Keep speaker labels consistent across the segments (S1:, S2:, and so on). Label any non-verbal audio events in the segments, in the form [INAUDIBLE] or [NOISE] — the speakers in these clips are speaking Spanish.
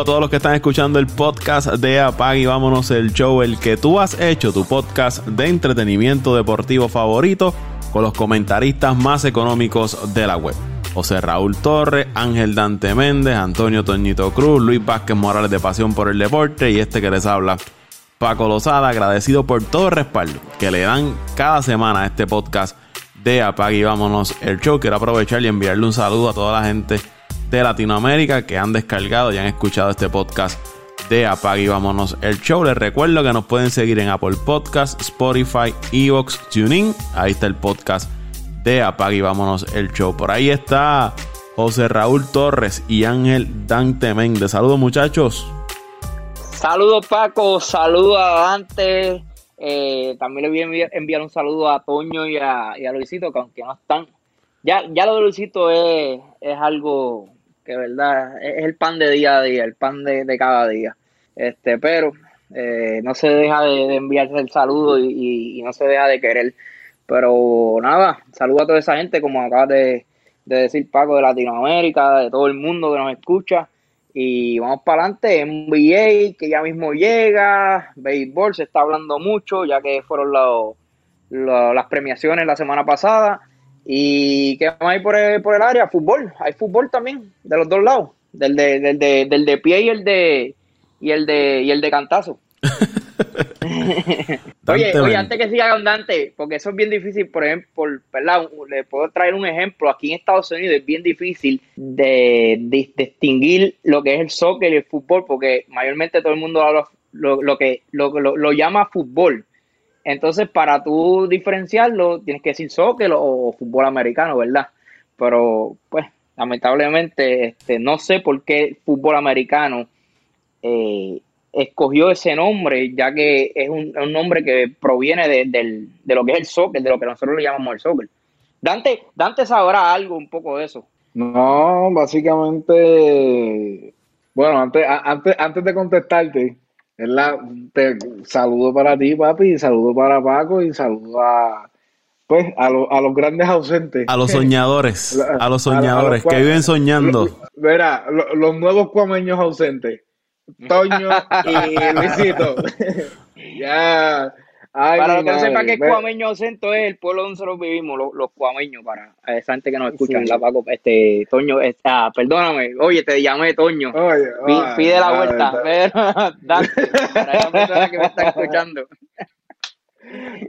S1: a todos los que están escuchando el podcast de Apag y vámonos el show, el que tú has hecho, tu podcast de entretenimiento deportivo favorito, con los comentaristas más económicos de la web. José Raúl Torres, Ángel Dante Méndez, Antonio Toñito Cruz, Luis Vázquez Morales de Pasión por el Deporte y este que les habla, Paco Lozada, agradecido por todo el respaldo que le dan cada semana a este podcast de Apague y Vámonos el Show. Quiero aprovechar y enviarle un saludo a toda la gente de Latinoamérica que han descargado y han escuchado este podcast de Apague y Vámonos el Show. Les recuerdo que nos pueden seguir en Apple Podcasts, Spotify, Evox, TuneIn. Ahí está el podcast de Apague y Vámonos el Show. Por ahí está José Raúl Torres y Ángel Dante Méndez. Saludos muchachos.
S2: Saludos Paco, saludos a Dante. Eh, también le voy a enviar, un saludo a Toño y a, Luisito, que aunque no están. Ya, ya lo de Luisito es, es algo que, verdad, es el pan de día a día, el pan de, cada día. Este, pero eh, no se deja de, enviarse el saludo y, no se deja de querer. Pero nada, saludo a toda esa gente, como acabas de, de decir Paco, de Latinoamérica, de todo el mundo que nos escucha. Y vamos para adelante, NBA que ya mismo llega, béisbol se está hablando mucho, ya que fueron las premiaciones la semana pasada. ¿Y qué más hay por el, por el área? Fútbol, hay fútbol también, de los dos lados, del de, del de, del de pie y el de, y el de, y el de cantazo. [LAUGHS] oye, oye, antes que siga con Dante, porque eso es bien difícil, por ejemplo, ¿verdad? le puedo traer un ejemplo. Aquí en Estados Unidos es bien difícil de, distinguir lo que es el soccer y el fútbol, porque mayormente todo el mundo lo, lo, que lo, llama fútbol. Entonces, para tú diferenciarlo, tienes que decir soccer o, fútbol americano, ¿verdad? Pero, pues, lamentablemente, este, no sé por qué fútbol americano eh, escogió ese nombre, ya que es un, nombre que proviene de, lo que es el soccer, de lo que nosotros le llamamos el soccer. Dante, Dante sabrá algo un poco de eso.
S3: No, básicamente, bueno, antes, antes, antes de contestarte, te saludo para ti, papi, y saludo para Paco, y saludo a, pues, a, a los grandes ausentes.
S1: A los soñadores, [LAUGHS] a los soñadores que viven soñando.
S3: Verá, los nuevos cuameños ausentes. Toño [LAUGHS] y Luisito. [LAUGHS] ya.
S2: Para los que no sepan que Cuameño Acento es el pueblo donde nosotros vivimos, los, los cuameños, para esa gente que nos escucha, la Paco, este, Toño, está, perdóname, oye, te llamé Toño, oye, pide la vuelta, pero, [LAUGHS] para esa persona que me está escuchando.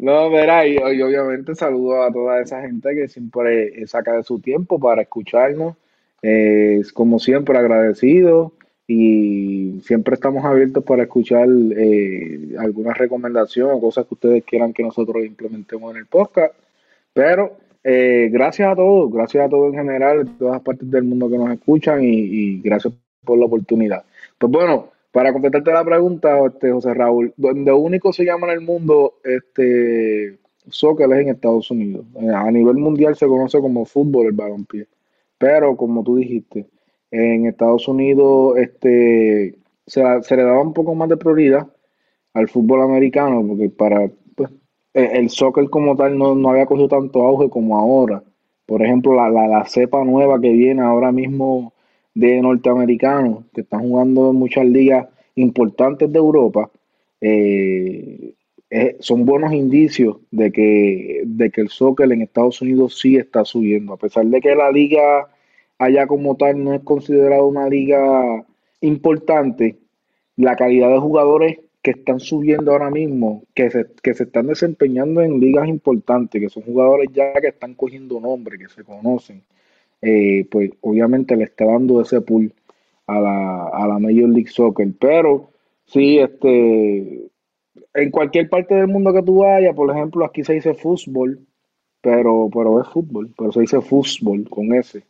S3: No, verá, y, obviamente saludo a toda esa gente que siempre saca de su tiempo para escucharnos, eh, como siempre agradecido, y siempre estamos abiertos para escuchar eh, alguna recomendación o cosas que ustedes quieran que nosotros implementemos en el podcast. Pero eh, gracias a todos, gracias a todos en general, de todas partes del mundo que nos escuchan y, gracias por la oportunidad. Pues bueno, para contestarte la pregunta, este, José Raúl, donde único se llama en el mundo este soccer es en Estados Unidos. Eh, a nivel mundial se conoce como fútbol el balompié. Pero como tú dijiste, en Estados Unidos este, se, le daba un poco más de prioridad al fútbol americano, porque para pues, e, el soccer como tal no, había cogido tanto auge como ahora. Por ejemplo, la, la, cepa nueva que viene ahora mismo de norteamericanos, que están jugando en muchas ligas importantes de Europa, eh, son buenos indicios de que, de que el soccer en Estados Unidos sí está subiendo, a pesar de que la liga allá como tal no es considerado una liga importante, la calidad de jugadores que están subiendo ahora mismo, que se, que se están desempeñando en ligas importantes, que son jugadores ya que están cogiendo nombre, que se conocen, eh, pues obviamente le está dando ese pool a la, a la Major League Soccer. Pero sí, este, en cualquier parte del mundo que tú vayas, por ejemplo, aquí se dice fútbol, pero, pero es fútbol, pero se dice fútbol con ese.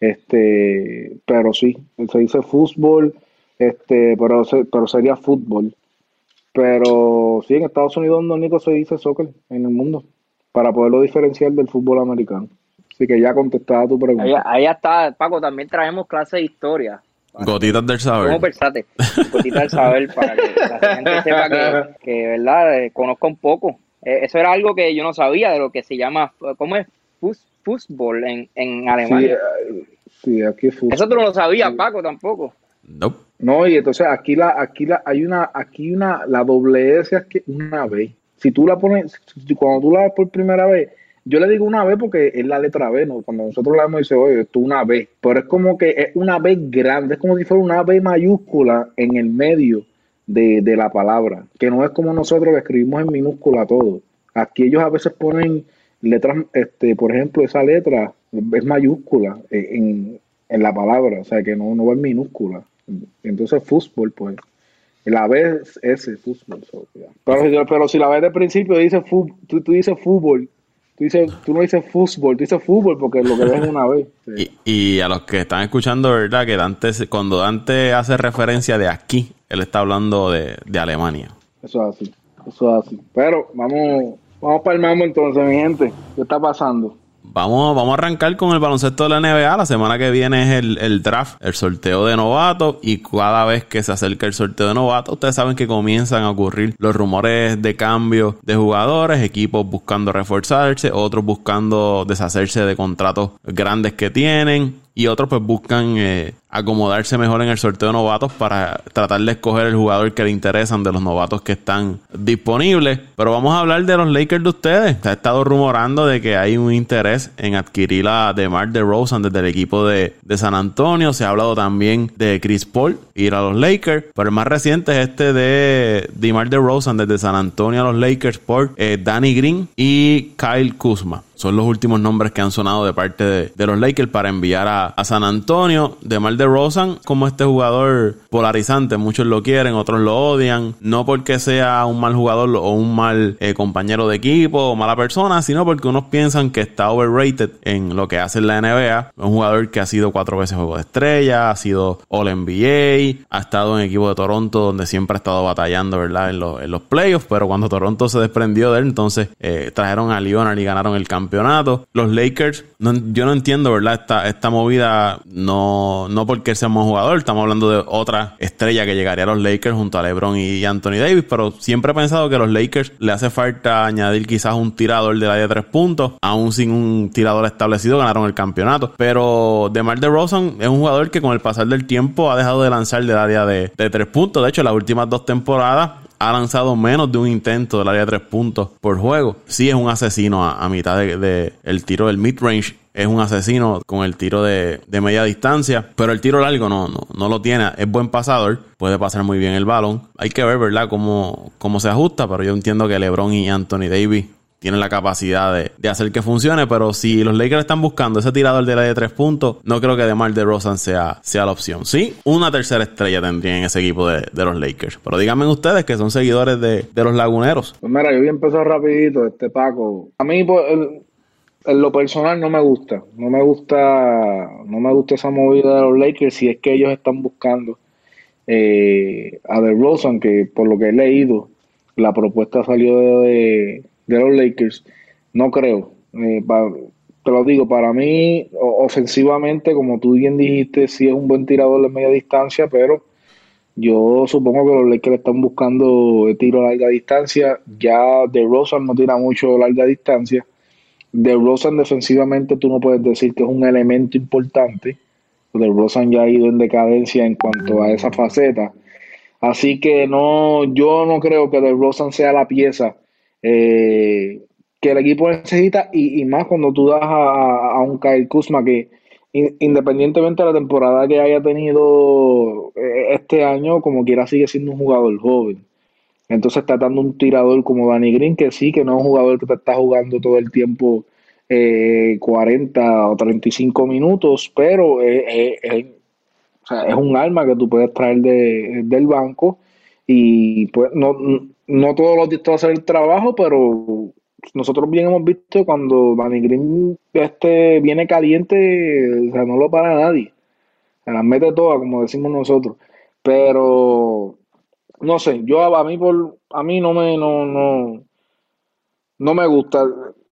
S3: Este, pero sí, se dice fútbol, este, pero, pero sería fútbol. Pero sí, en Estados Unidos no único se dice soccer en el mundo, para poderlo diferenciar del fútbol americano. Así que ya contestada tu pregunta.
S2: Ahí, está, Paco, también traemos clase de historia.
S1: Gotitas del saber.
S2: ¿Cómo versátil? Gotitas del saber para que la gente sepa que, ¿verdad? Eh, conozca un poco. Eh, eso era algo que yo no sabía de lo que se llama, ¿cómo es? Fútbol en, en Alemania.
S3: Sí, aquí es
S2: Eso tú no lo sabías, Paco, tampoco.
S1: No.
S3: No, y entonces aquí la, aquí la, hay una, aquí una, la doble S es que una B. Si tú la pones, cuando tú la ves por primera vez, yo le digo una B porque es la letra B, ¿no? Cuando nosotros la vemos dice, oye, esto es una B. Pero es como que es una B grande, es como si fuera una B mayúscula en el medio de, de la palabra, que no es como nosotros que escribimos en minúscula todo. Aquí ellos a veces ponen letras, este, por ejemplo, esa letra es mayúscula en, en la palabra, o sea que no, no va en minúscula. Entonces, fútbol, pues. La B es ese, fútbol. pero, pero, si la ves de principio, dice tú, tú dices fútbol. Tú, dices, tú no dices fútbol, tú dices fútbol porque lo que ves es una vez.
S1: Y, y, a los que están escuchando, ¿verdad? Que Dante, cuando Dante hace referencia de aquí, él está hablando de, de Alemania.
S3: Eso es así, eso es así. Pero vamos, vamos para el mambo entonces, mi gente. ¿Qué está pasando?
S1: Vamos, vamos a arrancar con el baloncesto de la NBA. La semana que viene es el, el, draft, el sorteo de novatos. Y cada vez que se acerca el sorteo de novatos, ustedes saben que comienzan a ocurrir los rumores de cambio de jugadores, equipos buscando reforzarse, otros buscando deshacerse de contratos grandes que tienen. Y otros pues buscan eh, acomodarse mejor en el sorteo de novatos para tratar de escoger el jugador que le interesan de los novatos que están disponibles. Pero vamos a hablar de los Lakers de ustedes. Se ha estado rumorando de que hay un interés en adquirir a DeMar DeRozan desde el equipo de, de San Antonio. Se ha hablado también de Chris Paul ir a los Lakers. Pero el más reciente es este de DeMar DeRozan desde San Antonio a los Lakers por eh, Danny Green y Kyle Kuzma son los últimos nombres que han sonado de parte de, los Lakers para enviar a, San Antonio. De Mar de Rosan, como este jugador polarizante, muchos lo quieren, otros lo odian. No porque sea un mal jugador o un mal eh, compañero de equipo o mala persona, sino porque unos piensan que está overrated en lo que hace en la NBA. Un jugador que ha sido cuatro veces juego de estrella, ha sido All NBA, ha estado en equipo de Toronto donde siempre ha estado batallando, ¿verdad? En, en los playoffs, pero cuando Toronto se desprendió de él, entonces eh, trajeron a Leonard y ganaron el campeonato campeonato. Los Lakers, yo no entiendo, ¿verdad? Esta, esta movida, no, no porque seamos jugador, estamos hablando de otra estrella que llegaría a los Lakers junto a LeBron y Anthony Davis, pero siempre he pensado que a los Lakers le hace falta añadir quizás un tirador de la de tres puntos, aún sin un tirador establecido, ganaron el campeonato. Pero DeMar DeRozan es un jugador que con el pasar del tiempo ha dejado de lanzar del área de, de tres puntos. De hecho, las últimas dos temporadas ha lanzado menos de un intento del área de tres puntos por juego. Sí es un asesino a, mitad de, el tiro del mid-range. Es un asesino con el tiro de, media distancia, pero el tiro largo no, no, no lo tiene. Es buen pasador, puede pasar muy bien el balón. Hay que ver, ¿verdad?, cómo, cómo se ajusta, pero yo entiendo que LeBron y Anthony Davis tiene la capacidad de, hacer que funcione, pero si los Lakers están buscando ese tirador de la de tres puntos, no creo que DeMar DeRozan sea, sea la opción. Sí, una tercera estrella tendría en ese equipo de, los Lakers. Pero díganme ustedes que son seguidores de, los Laguneros.
S3: Pues mira, yo voy a empezar rapidito, este Paco. A mí, pues, en lo personal no me gusta. No me gusta, no me gusta esa movida de los Lakers si es que ellos están buscando eh, a DeRozan, que por lo que he leído, la propuesta salió de de los Lakers, no creo. Eh, te lo digo, para mí, ofensivamente, como tú bien dijiste, sí es un buen tirador de media distancia, pero yo supongo que los Lakers están buscando tiro a larga distancia. Ya de Rosan no tira mucho larga distancia. De Rosan defensivamente tú no puedes decir que es un elemento importante. De Rosan ya ha ido en decadencia en cuanto a esa faceta. Así que no, yo no creo que de Rosan sea la pieza eh, que el equipo necesita y, más cuando tú das a, un Kyle Kuzma que independientemente de la temporada que haya tenido eh, este año, como quiera sigue siendo un jugador joven. Entonces está dando un tirador como Danny Green, que sí, que no es un jugador que te está jugando todo el tiempo 40 eh, o 35 minutos, pero es, un arma que tú puedes traer del banco y pues no, no todos los días te va a hacer el trabajo, pero nosotros bien hemos visto cuando Danny Green este, viene caliente, o sea, no lo para nadie. Se las mete todas, como decimos nosotros. Pero no sé, yo a, mí por a mí no me no no no me gusta.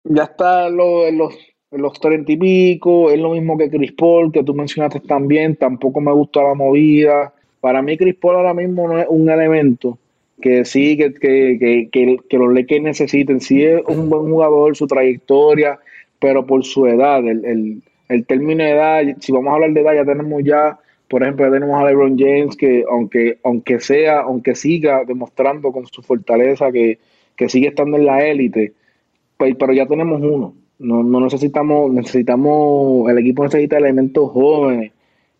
S3: Ya está en, los en los treinta y pico, es lo mismo que Chris Paul, que tú mencionaste también, tampoco me gusta la movida. Para mí Chris Paul ahora mismo no es un elemento que sí, que, que, que, que los Lakers necesiten. Sí es un buen jugador, su trayectoria, pero por su edad, el, el, el término de edad, si vamos a hablar de edad, ya tenemos ya Por ejemplo, ya tenemos a LeBron James que aunque, aunque sea, aunque siga demostrando con su fortaleza que, que sigue estando en la élite, pues, pero ya tenemos uno. No, no necesitamos, necesitamos, el equipo necesita elementos jóvenes.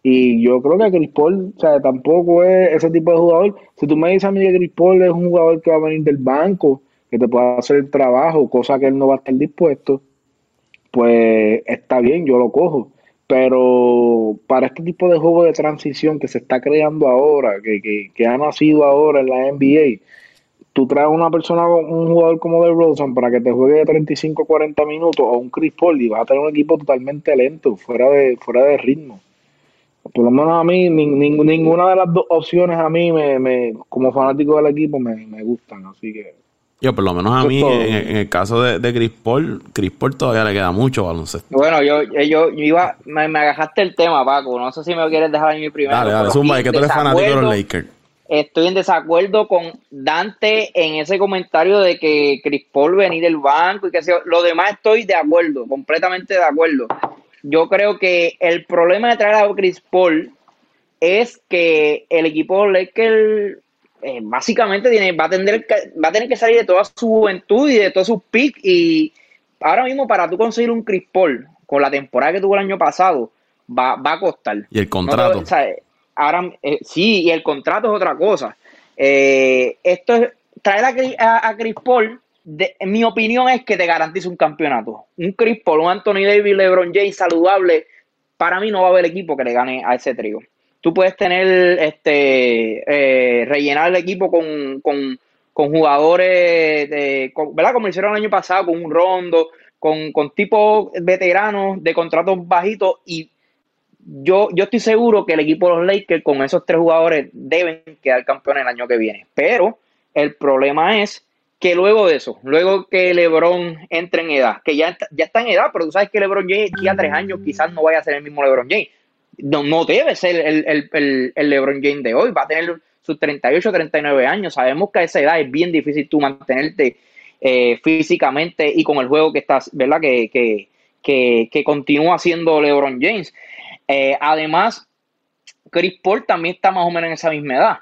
S3: Y yo creo que Chris Paul, o sea, tampoco es ese tipo de jugador. Si tú me dices a mí que Chris Paul es un jugador que va a venir del banco, que te pueda hacer el trabajo, cosa que él no va a estar dispuesto, pues está bien, yo lo cojo. Pero para este tipo de juego de transición que se está creando ahora, que, que, que ha nacido ahora en la NBA, tú traes una persona, un jugador como de Rosen para que te juegue de 35 40 minutos o un Chris Paul y vas a tener un equipo totalmente lento, fuera de, fuera de ritmo. Por lo menos a mí, ninguna de las dos opciones a mí, me, me como fanático del equipo, me, me gustan. Así que
S1: yo, por lo menos a mí, en, el caso de, de Chris Paul, Chris Paul todavía le queda mucho baloncesto.
S2: Bueno, yo, yo, iba, me, me, agajaste el tema, Paco. No sé si me quieres dejar en mi primero.
S1: Dale, dale, Zumba, que tú eres fanático de los Lakers.
S2: Estoy en desacuerdo con Dante en ese comentario de que Chris Paul venir del banco y que sea. Lo demás estoy de acuerdo, completamente de acuerdo. Yo creo que el problema de traer a Chris Paul es que el equipo Lakers eh, básicamente tiene, va, a tener, va a tener que salir de toda su juventud y de todos sus picks. Y ahora mismo, para tú conseguir un Chris Paul con la temporada que tuvo el año pasado, va, va a costar.
S1: Y el contrato.
S2: ahora, eh, sí, y el contrato es otra cosa. Eh, esto es, traer a, a, Chris Paul, mi opinión, es que te garantice un campeonato. Un Chris Paul, un Anthony Davis, LeBron James saludable, para mí no va a haber equipo que le gane a ese trío tú puedes tener, este, eh, rellenar el equipo con, con, con jugadores, de, ¿verdad? Como hicieron el año pasado, con un rondo, con, con tipos veteranos de contratos bajitos y yo, yo estoy seguro que el equipo de los Lakers con esos tres jugadores deben quedar campeones el año que viene. Pero el problema es que luego de eso, luego que LeBron entre en edad, que ya, ya está en edad, pero tú sabes que LeBron James ya tres años quizás no vaya a ser el mismo LeBron James no, no debe ser el, LeBron James de hoy, va a tener sus 38, 39 años. Sabemos que a esa edad es bien difícil tú mantenerte eh, físicamente y con el juego que estás, ¿verdad? Que, que, que, continúa siendo LeBron James. Eh, además, Chris Paul también está más o menos en esa misma edad.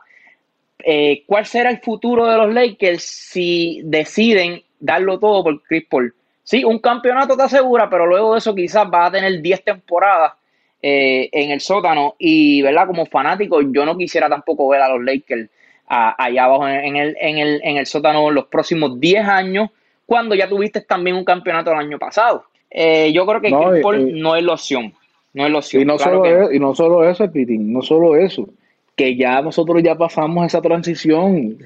S2: Eh, ¿Cuál será el futuro de los Lakers si deciden darlo todo por Chris Paul? Sí, un campeonato te asegura, pero luego de eso quizás va a tener 10 temporadas eh, en el sótano y, ¿verdad? Como fanático, yo no quisiera tampoco ver a los Lakers allá abajo en el, en, el, en el sótano los próximos 10 años, cuando ya tuviste también un campeonato el año pasado. Eh, yo creo que no, no es la opción. No es la opción.
S3: Y no, solo, y no solo eso, Pitín, no solo eso, que ya nosotros ya pasamos esa transición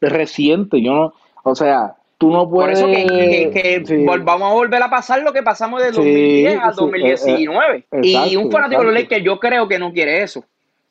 S3: reciente. Yo no, o sea, Tú no puedes.
S2: Por eso que, vamos a volver a pasar lo que pasamos de 2010 a 2019. Eh, eh, y un fanático de los Lakers, yo creo que no quiere eso.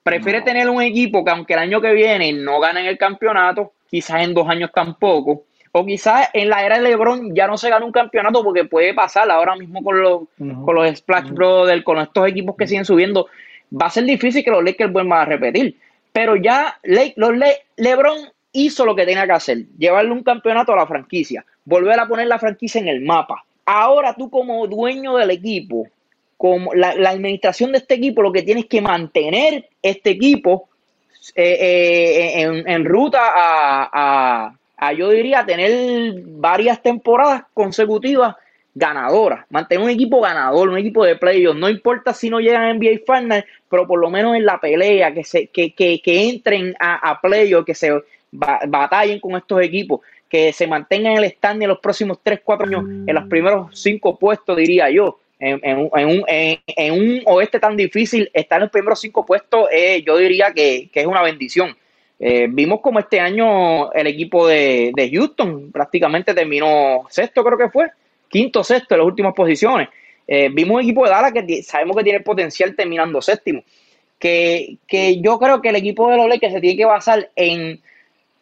S2: Prefiere tener un equipo que, aunque el año que viene no ganen el campeonato, quizás en dos años tampoco, o quizás en la era de LeBron ya no se gane un campeonato porque puede pasar ahora mismo con los, con los Splash Brothers, con estos equipos que siguen subiendo. Va a ser difícil que los Lakers vuelvan a repetir. Pero ya los LeBron hizo lo que tenía que hacer, llevarle un campeonato a la franquicia, volver a poner la franquicia en el mapa. Ahora tú como dueño del equipo, como la, administración de este equipo, lo que tienes que mantener este equipo eh, eh, en, ruta a, a, yo diría, tener varias temporadas consecutivas ganadoras, mantener un equipo ganador, un equipo de playoffs, no importa si no llegan a NBA Finals, pero por lo menos en la pelea, que se, que, que, que entren a, a playoffs, que se batallen con estos equipos, que se mantengan en el stand en los próximos 3, 4 años, en los primeros 5 puestos, diría yo. En, un, en, un, oeste tan difícil, estar en los primeros 5 puestos, eh, yo diría que, es una bendición. Eh, vimos como este año el equipo de, Houston prácticamente terminó sexto, creo que fue, quinto, sexto en las últimas posiciones. Eh, vimos un equipo de Dallas que sabemos que tiene potencial terminando séptimo. Que, que yo creo que el equipo de los que se tiene que basar en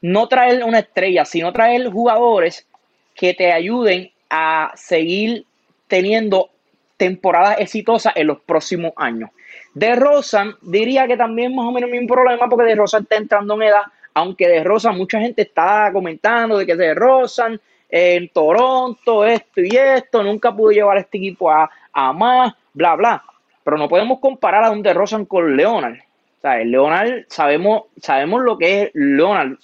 S2: no traer una estrella, sino traer jugadores que te ayuden a seguir teniendo temporadas exitosas en los próximos años. De Rosa diría que también más o menos un problema porque De Rosa está entrando en edad, aunque De Rosa mucha gente está comentando de que De Rosa en Toronto, esto y esto, nunca pudo llevar a este equipo a, a más, bla, bla. Pero no podemos comparar a un De Rosa con Leonard O sea, Leonard, sabemos, sabemos lo que es Leonard.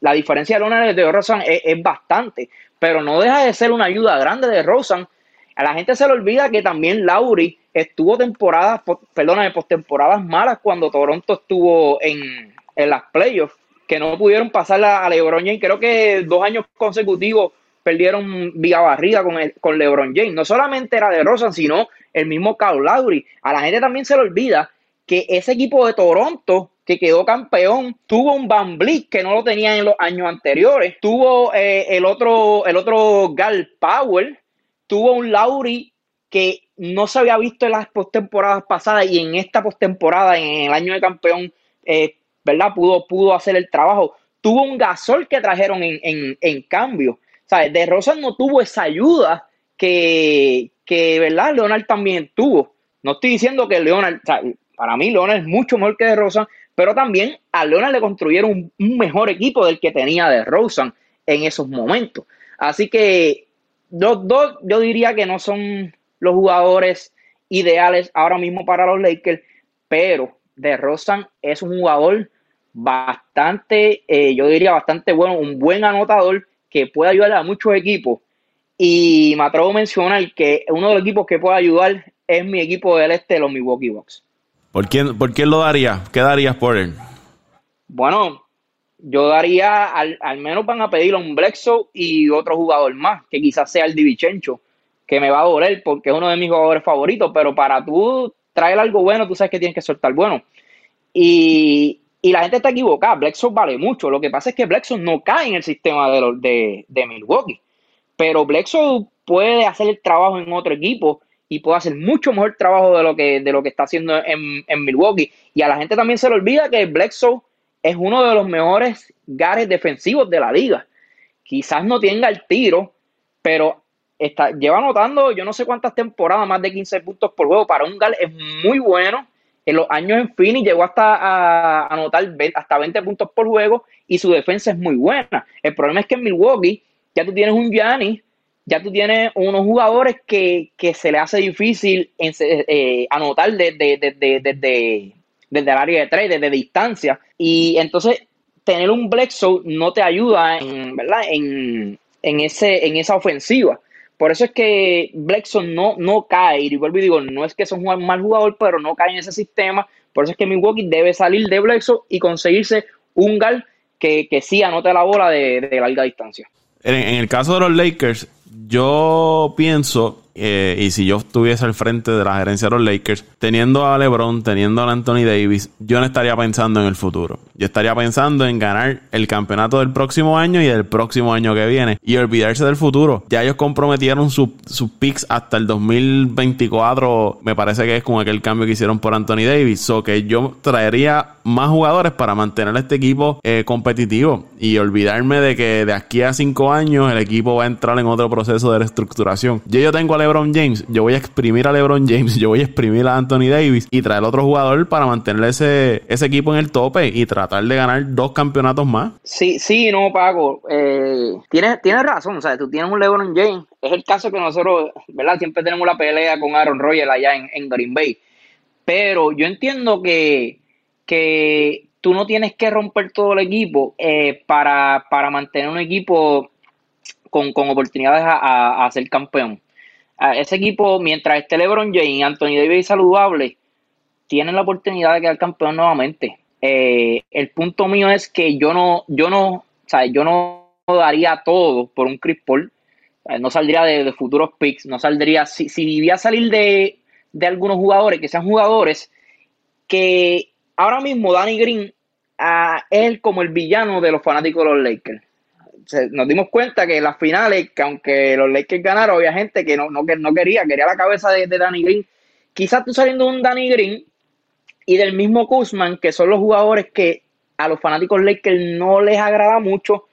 S2: la diferencia de Leonard y de Rosan es, es, bastante, pero no deja de ser una ayuda grande de Rosan. A la gente se le olvida que también Lauri estuvo temporadas, perdóname, postemporadas malas cuando Toronto estuvo en, en las playoffs, que no pudieron pasar a, LeBron James. Creo que dos años consecutivos perdieron vía barriga con, con LeBron James. No solamente era de Rosan, sino el mismo Kyle Lowry. A la gente también se le olvida que ese equipo de Toronto que quedó campeón, tuvo un Van Vliet que no lo tenía en los años anteriores, tuvo eh, el otro, el otro Gal Powell, tuvo un Lowry que no se había visto en las postemporadas pasadas y en esta postemporada, en el año de campeón, eh, ¿verdad? Pudo, pudo hacer el trabajo. Tuvo un gasol que trajeron en, en, cambio. ¿Sabes? De Rosa no tuvo esa ayuda que, que, ¿verdad? Leonard también tuvo. No estoy diciendo que Leonard, para mí Leonard es mucho mejor que De Rosa, pero también a Leonard le construyeron un, mejor equipo del que tenía De Rosa en esos momentos. Así que los dos, yo diría que no son los jugadores ideales ahora mismo para los Lakers, pero De Rosa es un jugador bastante, eh, yo diría bastante bueno, un buen anotador que puede ayudar a muchos equipos. Y me atrevo a mencionar que uno de los equipos que puede ayudar es mi equipo del este, los Milwaukee Bucks.
S1: ¿Por quién, ¿Por quién lo daría? ¿Qué darías por él?
S2: Bueno, yo daría, al, menos van a pedir a un Blexo y otro jugador más, que quizás sea el Divichencho, que me va a doler porque es uno de mis jugadores favoritos, pero para tú traer algo bueno, tú sabes que tienes que soltar bueno. Y, la gente está equivocada, Blexo vale mucho, lo que pasa es que Blexo no cae en el sistema de, de, Milwaukee, pero Blexo puede hacer el trabajo en otro equipo y puede hacer mucho mejor trabajo de lo que, de lo que está haciendo en, Milwaukee. Y a la gente también se le olvida que Bledsoe es uno de los mejores gares defensivos de la liga. Quizás no tenga el tiro, pero está, lleva anotando yo no sé cuántas temporadas, más de 15 puntos por juego. Para un gar es muy bueno. En los años en Phoenix llegó hasta a anotar hasta 20 puntos por juego y su defensa es muy buena. El problema es que en Milwaukee ya tú tienes un Gianni ya tú tienes unos jugadores que, se le hace difícil eh, anotar desde, desde, el área de tres, desde distancia. Y entonces tener un Bledsoe no te ayuda en, ¿verdad? En, ese, en esa ofensiva. Por eso es que Bledsoe no, no cae, y vuelvo y digo, no es que es un mal jugador, pero no cae en ese sistema. Por eso es que Milwaukee debe salir de Bledsoe y conseguirse un gal que, que sí anote la bola de, de larga distancia.
S1: en, el caso de los Lakers, yo pienso eh, y si yo estuviese al frente de la gerencia de los Lakers, teniendo a LeBron, teniendo a Anthony Davis, yo no estaría pensando en el futuro. Yo estaría pensando en ganar el campeonato del próximo año y del próximo año que viene y olvidarse del futuro. Ya ellos comprometieron sus picks hasta el 2024, me parece que es con aquel cambio que hicieron por Anthony Davis. O que yo traería más jugadores para mantener este equipo eh, competitivo y olvidarme de que de aquí a cinco años el equipo va a entrar en otro proceso de reestructuración. Yo, yo tengo a LeBron James, yo voy a exprimir a LeBron James, [LAUGHS] yo voy a exprimir a Anthony Davis y traer otro jugador para mantener ese, equipo en el tope y tratar de ganar dos campeonatos más.
S2: Sí, sí, no, Paco. Eh, tienes, tienes razón, o sea, tú tienes un LeBron James. Es el caso que nosotros, ¿verdad? Siempre tenemos la pelea con Aaron Rodgers allá en, Green Bay. Pero yo entiendo que, que tú no tienes que romper todo el equipo eh, para, mantener un equipo con, oportunidades a, a, ser campeón ese equipo, mientras esté LeBron James Anthony Davis saludable, tienen la oportunidad de quedar campeón nuevamente. Eh, el punto mío es que yo no, yo no, yo no daría todo por un Chris Paul. no saldría de, futuros picks, no saldría, si, si vivía a salir de, de algunos jugadores, que sean jugadores que ahora mismo Danny Green ah, es como el villano de los fanáticos de los Lakers nos dimos cuenta que en las finales, que aunque los Lakers ganaron, había gente que no, no, no quería, quería la cabeza de, Danny Green. Quizás tú saliendo de un Danny Green y del mismo Kuzman, que son los jugadores que a los fanáticos Lakers no les agrada mucho,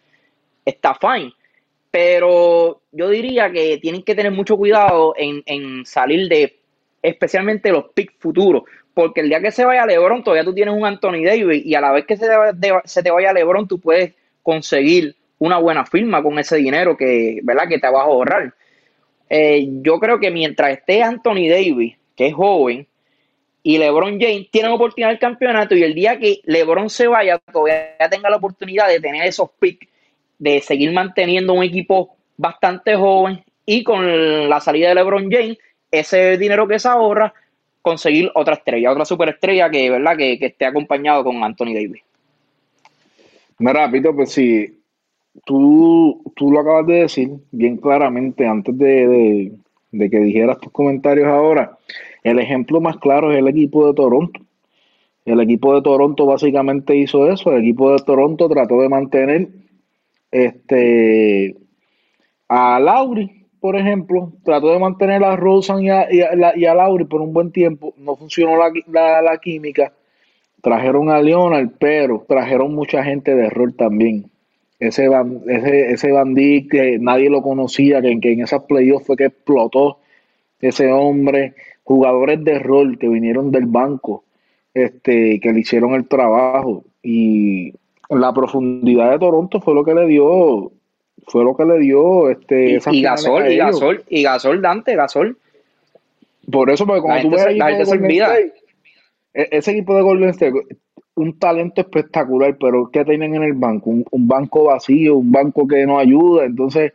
S2: está fine. Pero yo diría que tienen que tener mucho cuidado en, salir de especialmente los picks futuros. Porque el día que se vaya LeBron, todavía tú tienes un Anthony Davis y a la vez que se, se te vaya LeBron, tú puedes conseguir una buena firma con ese dinero que, ¿verdad? que te vas a ahorrar. Eh, yo creo que mientras esté Anthony Davis, que es joven, y LeBron James tienen oportunidad del campeonato y el día que LeBron se vaya, todavía tenga la oportunidad de tener esos picks, de seguir manteniendo un equipo bastante joven y con la salida de LeBron James, ese dinero que se ahorra, conseguir otra estrella, otra superestrella que, ¿verdad? que, que esté acompañado con Anthony Davis.
S3: Mira, Pito, pues sí, tú, tú lo acabas de decir bien claramente antes de, de que dijeras tus comentarios ahora. El ejemplo más claro es el equipo de Toronto. El equipo de Toronto básicamente hizo eso. El equipo de Toronto trató de mantener este a Lauri, por ejemplo, trató de mantener a Rosen y a, y Lauri por un buen tiempo. No funcionó la, la, química. Trajeron a Leonard, pero trajeron mucha gente de rol también. Ese, ese, ese bandí que nadie lo conocía, que, que en esas playoffs fue que explotó ese hombre. Jugadores de rol que vinieron del banco, este, que le hicieron el trabajo. Y la profundidad de Toronto fue lo que le dio fue lo que le dio este
S2: y, Gasol y Gasol y Gasol Dante Gasol
S3: por eso porque cuando tú ves e, ese equipo de Golden State un talento espectacular pero ¿qué tienen en el banco? Un, banco vacío un banco que no ayuda. Entonces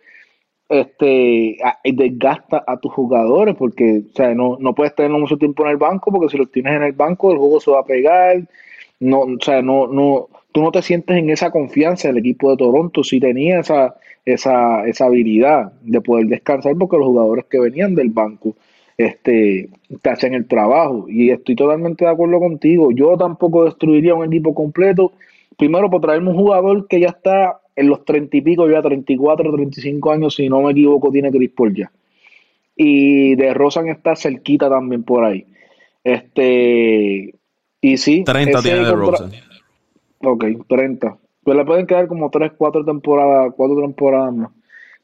S3: este desgasta a tus jugadores porque o sea, no, no puedes tenerlo mucho tiempo en el banco porque si los tienes en el banco el juego se va a pegar. No o sea no no tú no te sientes en esa confianza. El equipo de Toronto si tenía esa esa, esa habilidad de poder descansar porque los jugadores que venían del banco este, te hacen el trabajo. Y estoy totalmente de acuerdo contigo. Yo tampoco destruiría un equipo completo. Primero por traerme un jugador que ya está en los treinta y pico, ya 34, 35 años, si no me equivoco, tiene Chris Paul ya. Y de Rosan está cerquita también por ahí. Este, y sí.
S1: 30 tiene de Rosan.
S3: Ok, 30 pues le pueden quedar como tres, cuatro temporadas, cuatro temporadas más.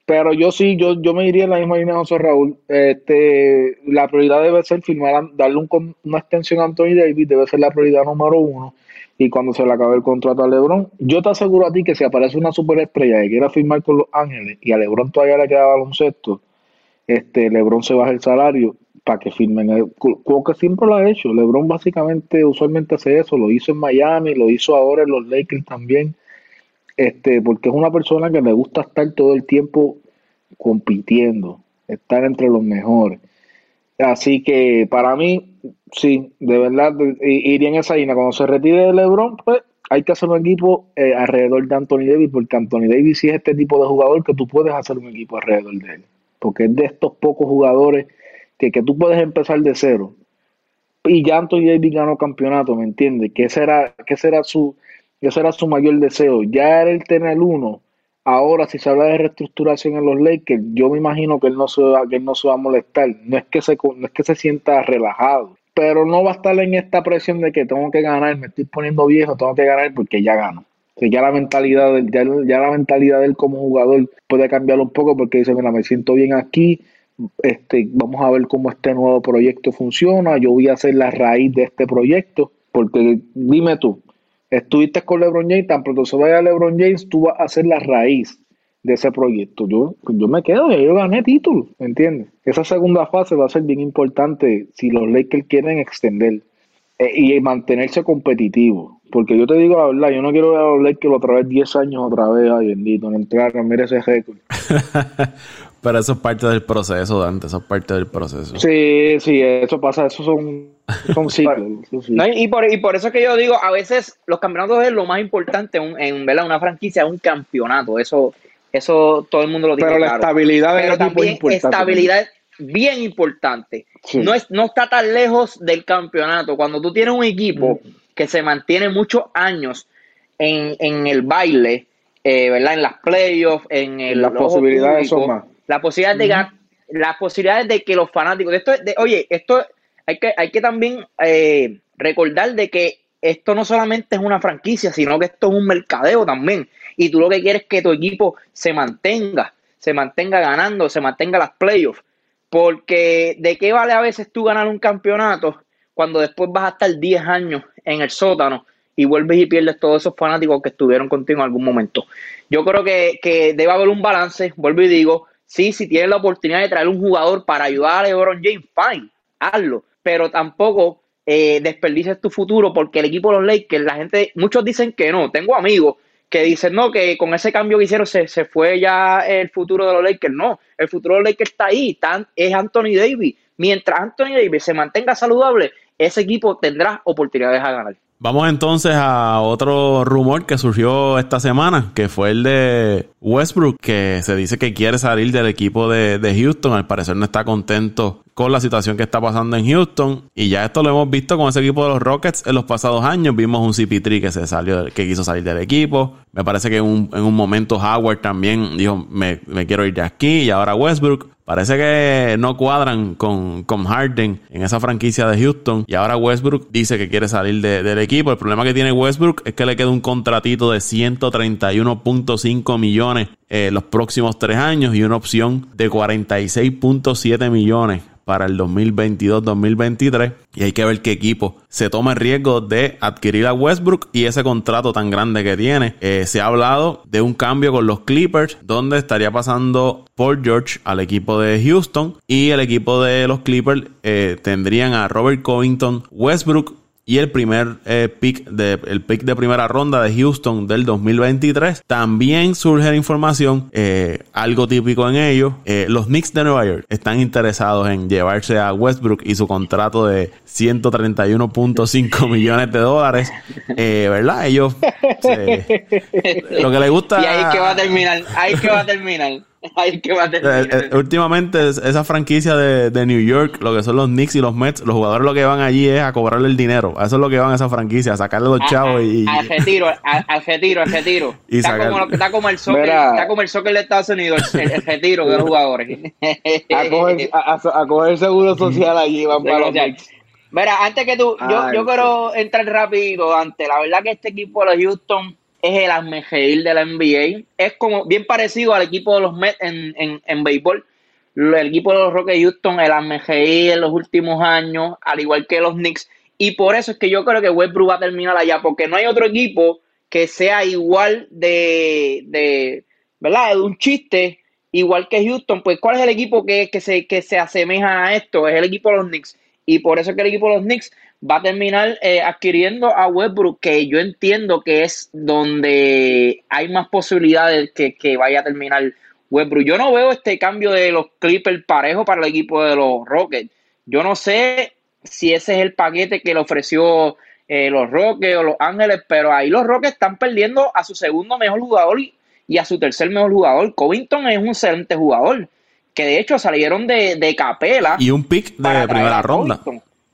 S3: Pero yo sí, yo, yo me iría en la misma línea de José Raúl. Este, la prioridad debe ser firmar, darle un, una extensión a Anthony Davis, debe ser la prioridad número uno. Y cuando se le acabe el contrato a LeBron, yo te aseguro a ti que si aparece una superestrella que quiera firmar con Los Ángeles y a LeBron todavía le queda baloncesto, este, LeBron se baja el salario para que firmen. El, que siempre lo ha hecho. LeBron básicamente, usualmente hace eso. Lo hizo en Miami, lo hizo ahora en los Lakers también este, porque es una persona que le gusta estar todo el tiempo compitiendo, estar entre los mejores. Así que para mí, sí, de verdad, iría en esa línea. Cuando se retire de LeBron, pues hay que hacer un equipo eh, alrededor de Anthony Davis, porque Anthony Davis sí es este tipo de jugador que tú puedes hacer un equipo alrededor de él. Porque es de estos pocos jugadores que, que tú puedes empezar de cero. Y ya Anthony Davis ganó campeonato, ¿me entiendes? ¿Qué será, qué será su, ese era su mayor deseo. Ya era el tener uno. Ahora, si se habla de reestructuración en los Lakers, yo me imagino que él no se va, que él no se va a molestar. No es que se, no es que se sienta relajado, pero no va a estar en esta presión de que tengo que ganar, me estoy poniendo viejo, tengo que ganar porque ya gano. Que ya la mentalidad del, ya, la mentalidad de él como jugador puede cambiar un poco porque dice, mira, me siento bien aquí, este, vamos a ver cómo este nuevo proyecto funciona, yo voy a ser la raíz de este proyecto, porque dime tú, estuviste con LeBron James, tan pronto se vaya LeBron James, tú vas a ser la raíz de ese proyecto. Yo, yo me quedo, yo gané título, ¿entiendes? Esa segunda fase va a ser bien importante si los Lakers quieren extender eh, y mantenerse competitivos. Porque yo te digo la verdad, yo no quiero ver a los Lakers otra vez 10 años otra vez, ay bendito, no entrar, mira ese récord. [LAUGHS]
S1: Pero eso es parte del proceso, Dante, eso es parte del proceso.
S3: Sí, sí, eso pasa, eso son, son ciclos.
S2: y, por, y por eso es que yo digo, a veces los campeonatos es lo más importante en, en ¿verdad? una franquicia, un campeonato, eso eso todo el mundo lo
S3: dice. Pero la estabilidad
S2: Pero también estabilidad es bien importante. No, es, no está tan lejos del campeonato. Cuando tú tienes un equipo mm que se mantiene muchos años en, en el baile, eh, ¿verdad? En las playoffs, en el
S3: las posibilidades son más.
S2: La posibilidad de las posibilidades de que los fanáticos, de esto, de, oye, esto hay que, hay que también eh, recordar de que esto no solamente es una franquicia, sino que esto es un mercadeo también. Y tú lo que quieres es que tu equipo se mantenga, se mantenga ganando, se mantenga las playoffs. Porque de qué vale a veces tú ganar un campeonato cuando después vas a estar 10 años en el sótano y vuelves y pierdes todos esos fanáticos que estuvieron contigo en algún momento. Yo creo que, debe haber un balance, vuelvo y digo, sí, si tienes la oportunidad de traer un jugador para ayudar a LeBron James, fine, hazlo, pero tampoco eh, desperdices tu futuro porque el equipo de los Lakers, la gente, muchos dicen que no. Tengo amigos que dicen no, que con ese cambio que hicieron se, se fue ya el futuro de los Lakers. No, el futuro de los Lakers está ahí, es Anthony Davis. Mientras Anthony Davis se mantenga saludable, ese equipo tendrá oportunidades a ganar.
S1: Vamos entonces a otro rumor que surgió esta semana, que fue el de Westbrook, que se dice que quiere salir del equipo de, Houston. Al parecer no está contento con la situación que está pasando en Houston. Y ya esto lo hemos visto con ese equipo de los Rockets en los pasados años. Vimos un CP3 que se salió, que quiso salir del equipo. Me parece que en un, momento Howard también dijo, me, me quiero ir de aquí. Y ahora Westbrook. Parece que no cuadran con, con, Harden en esa franquicia de Houston. Y ahora Westbrook dice que quiere salir del equipo. El problema que tiene Westbrook es que le queda un contratito de 131.5 millones eh, los próximos tres años y una opción de 46.7 millones para el 2022-2023 y hay que ver qué equipo se toma el riesgo de adquirir a Westbrook y ese contrato tan grande que tiene. Eh, se ha hablado de un cambio con los Clippers donde estaría pasando Paul George al equipo de Houston y el equipo de los Clippers eh, tendrían a Robert Covington, Westbrook, y el primer eh, pick de el pick de primera ronda de Houston del 2023. También surge la información, eh, algo típico en ellos, eh, los Knicks de Nueva York están interesados en llevarse a Westbrook y su contrato de 131.5 [LAUGHS] millones de dólares, ¿verdad? Ellos lo que les gusta.
S2: Y ahí que va a terminar, ahí que va a terminar. [LAUGHS] Ay, qué va a
S1: eh, eh, últimamente, esa franquicia de, New York, lo que son los Knicks y los Mets, los jugadores lo que van allí es a cobrarle el dinero. eso es lo que van a esa franquicia, a sacarle los chavos y.
S2: Al retiro, al retiro, [LAUGHS] al retiro. Está, como, está, como el soccer, está como el soccer de Estados Unidos, el, retiro de los jugadores.
S3: a, coger, a, coger seguro [LAUGHS] social allí, van para los
S2: Mira, antes que tú, yo, yo quiero entrar rápido antes. La verdad que este equipo de los Houston es el Armegeil de la NBA. Es como bien parecido al equipo de los Mets en, en, en béisbol. El equipo de los Rockets Houston, el Armegeil en los últimos años, al igual que los Knicks. Y por eso es que yo creo que Westbrook va a terminar allá, porque no hay otro equipo que sea igual de, de ¿verdad? De un chiste, igual que Houston. Pues, ¿cuál es el equipo que, que, se, que se asemeja a esto? Es el equipo de los Knicks. Y por eso es que el equipo de los Knicks va a terminar eh, adquiriendo a Westbrook, que yo entiendo que es donde hay más posibilidades que, que vaya a terminar Westbrook. Yo no veo este cambio de los Clippers parejo para el equipo de los Rockets. Yo no sé si ese es el paquete que le ofreció eh, los Rockets o los Ángeles, pero ahí los Rockets están perdiendo a su segundo mejor jugador y, a su tercer mejor jugador. Covington es un excelente jugador, que de hecho salieron de, de capela.
S1: Y un pick de primera ronda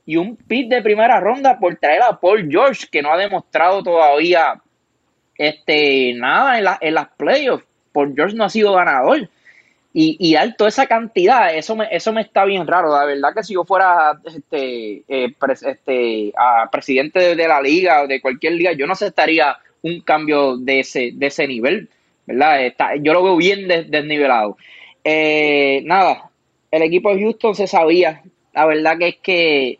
S2: y un pick de primera ronda por traer a Paul George, que no ha demostrado todavía este, nada en, la, en las playoffs. Paul George no ha sido ganador. Y, y dar toda esa cantidad, eso me, eso me está bien raro. La verdad que si yo fuera este, eh, este, a presidente de, la liga o de cualquier liga, yo no aceptaría un cambio de ese, de ese nivel. ¿verdad? Está, yo lo veo bien desnivelado. Eh, nada, el equipo de Houston se sabía. La verdad que es que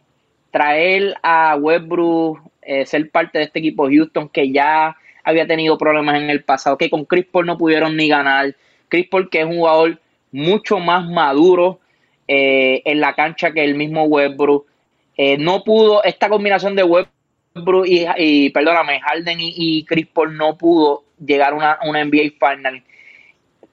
S2: traer a Westbrook, eh, ser parte de este equipo Houston que ya había tenido problemas en el pasado, que con Chris Paul no pudieron ni ganar. Chris Paul que es un jugador mucho más maduro eh, en la cancha que el mismo Westbrook. Eh, no pudo, esta combinación de Westbrook y, y perdóname, Harden y, Chris Paul no pudo llegar a una, NBA Final.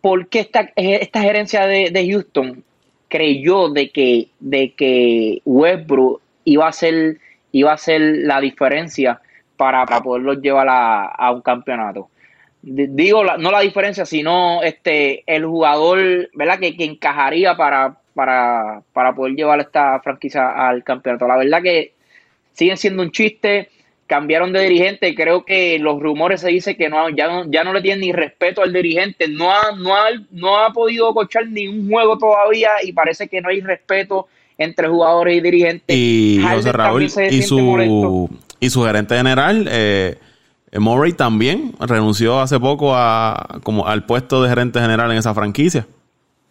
S2: Porque esta, esta gerencia de, de Houston creyó de que, de que Westbrook iba a ser, iba a ser la diferencia para, para poderlos llevar a, un campeonato. Digo, no la diferencia, sino este el jugador, ¿verdad? Que, que encajaría para, para, para poder llevar esta franquicia al campeonato. La verdad que siguen siendo un chiste cambiaron de dirigente. Creo que los rumores se dice que no, ya, no, ya no le tienen ni respeto al dirigente. No ha, no ha, no ha podido cochar ni un juego todavía y parece que no hay respeto entre jugadores y dirigentes.
S1: Y José Raúl y su, y su gerente general, eh, Murray también renunció hace poco a, como al puesto de gerente general en esa franquicia.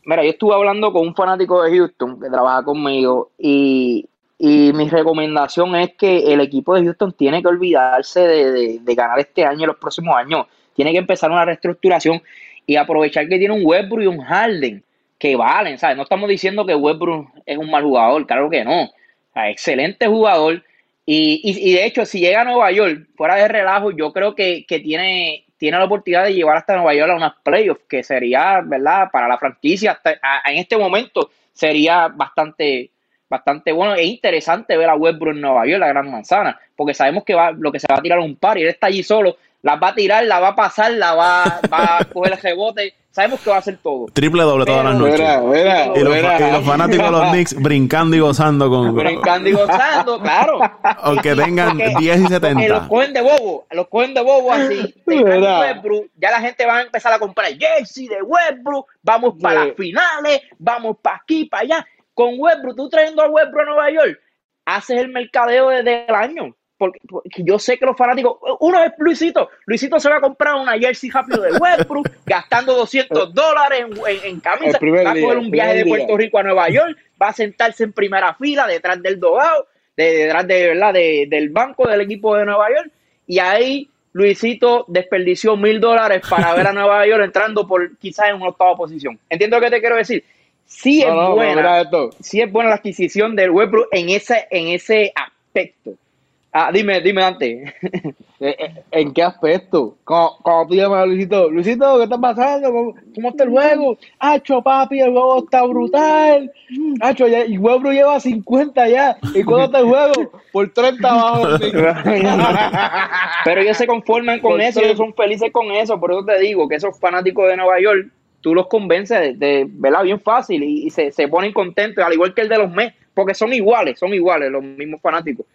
S2: Mira, yo estuve hablando con un fanático de Houston que trabaja conmigo y, mi recomendación es que el equipo de Houston tiene que olvidarse de, de, ganar este año y los próximos años. Tiene que empezar una reestructuración y aprovechar que tiene un Westbrook y un Harden que valen, ¿sabes? No estamos diciendo que Westbrook es un mal jugador, claro que no. excelente jugador. Y, y, de hecho, si llega a Nueva York, fuera de relajo, yo creo que, que tiene, tiene la oportunidad de llevar hasta Nueva York a unas playoffs, que sería, ¿verdad? Para la franquicia, hasta, en este momento sería bastante, bastante bueno e interesante ver a Westbrook en Nueva York, la gran manzana, porque sabemos que va, lo que se va a tirar un par y él está allí solo, la va a tirar, la va a pasar, la va, va a [LAUGHS] coger el rebote, sabemos que va a hacer todo.
S1: Triple doble todas las noches. y, los, fanáticos de los [LAUGHS] Knicks brincando y gozando con.
S2: Brincando y gozando, claro.
S1: Aunque tengan 10 y 70.
S2: los cogen de bobo, los cogen de bobo así. [LAUGHS] Westbrook, ya la gente va a empezar a comprar jersey de Westbrook, vamos para las finales, vamos para aquí, para allá. Con Westbrook, tú trayendo a Westbrook a Nueva York, haces el mercadeo desde el año porque, yo sé que los fanáticos, uno es Luisito, Luisito se va a comprar una jersey rápido de Westbrook, [LAUGHS] gastando 200 dólares en, en, camisa, va a coger un viaje de Puerto Rico a Nueva York, va a sentarse en primera fila detrás del dogado, detrás de, ¿verdad? del banco del equipo de Nueva York, y ahí Luisito desperdició mil dólares para ver a [LAUGHS] Nueva York entrando por quizás en una octava posición. ¿Entiendo lo que te quiero decir? Sí es buena, sí es buena la adquisición del Westbrook en ese, en ese aspecto Ah, dime, dime antes. [LAUGHS]
S3: Eh, eh, ¿En qué aspecto? Cuando, tú llamas a Luisito, Luisito, ¿qué está pasando? ¿Cómo, está el juego? Hacho, papi, el juego está brutal. Hacho, ya, y Webro lleva 50 ya. ¿Y cuándo está el juego? Por 30 abajo. [LAUGHS]
S2: Pero ellos se conforman con eso, ellos son felices con eso. Por eso te digo que esos fanáticos de Nueva York, tú los convences de, verla bien fácil y, se, se ponen contentos, al igual que el de los Mets, porque son iguales, son iguales los mismos fanáticos.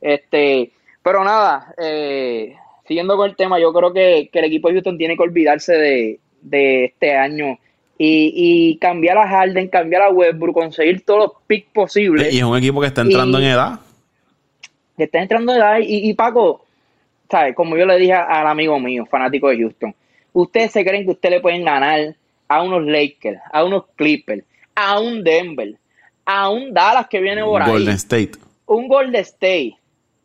S2: Este, pero nada, eh, siguiendo con el tema, yo creo que, el equipo de Houston tiene que olvidarse de, este año y, cambiar a Harden, cambiar a Westbrook, conseguir todos los picks posibles.
S1: Y es un equipo que está entrando en edad.
S2: Que está entrando en edad. Y, y Paco, ¿sabes? Como yo le dije al amigo mío, fanático de Houston, ustedes se creen que ustedes le pueden ganar a unos Lakers, a unos Clippers, a un Denver, a un Dallas que viene por ahí.
S1: Golden State.
S2: Un Golden State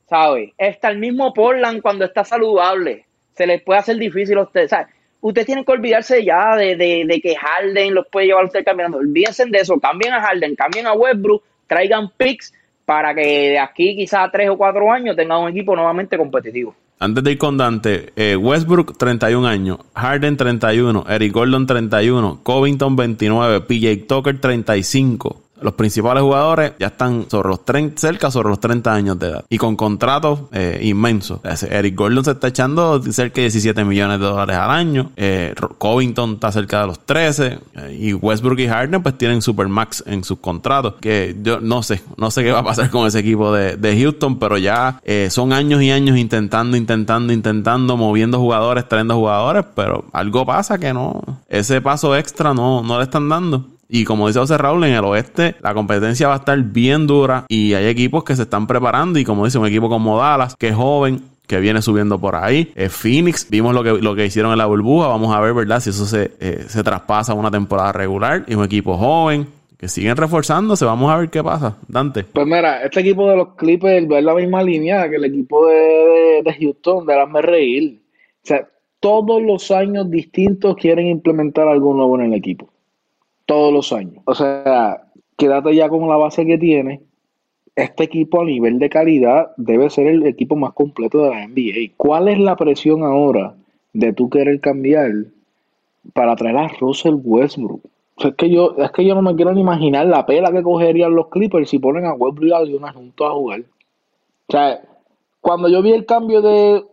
S2: ¿sabe? Está el mismo Portland cuando está saludable. Se les puede hacer difícil a ustedes, ¿sabe? Ustedes tienen que olvidarse ya de, de, que Harden los puede llevar a usted cambiando. Olvídense de eso. Cambien a Harden, cambien a Westbrook, traigan picks para que de aquí quizás a tres o cuatro años tengan un equipo nuevamente competitivo.
S1: Antes de ir con Dante, eh, Westbrook 31 años, Harden 31, Eric Gordon 31, Covington 29, PJ Tucker 35, los principales jugadores ya están sobre los 30, cerca sobre los 30 años de edad y con contratos eh, inmensos. Eric Gordon se está echando cerca de 17 millones de dólares al año. Eh, Covington está cerca de los 13 eh, y Westbrook y Harden pues tienen supermax en sus contratos. Que yo no sé, no sé qué va a pasar con ese equipo de, de Houston, pero ya son años y años intentando, intentando, intentando, moviendo jugadores, trayendo jugadores, pero algo pasa que no, ese paso extra no, no le están dando. Y como dice José Raúl, en el oeste la competencia va a estar bien dura y hay equipos que se están preparando y como dice un equipo como Dallas, que es joven, que viene subiendo por ahí. Eh, Phoenix, vimos lo que, lo que hicieron en la burbuja, vamos a ver, ¿verdad? Si eso se, eh, se traspasa a una temporada regular y un equipo joven. Que siguen reforzándose, vamos a ver qué pasa. Dante.
S3: Pues mira, este equipo de los Clippers es la misma línea que el equipo de, de, Houston, de las reír. O sea, todos los años distintos quieren implementar algo nuevo en el equipo todos los años. O sea, quédate ya con la base que tiene. Este equipo a nivel de calidad debe ser el equipo más completo de la NBA. ¿Cuál es la presión ahora de tú querer cambiar para traer a Russell Westbrook? es, que yo, es que yo no me quiero ni imaginar la pela que cogerían los Clippers si ponen a Westbrook y a juntos a jugar. O sea, cuando yo vi el cambio de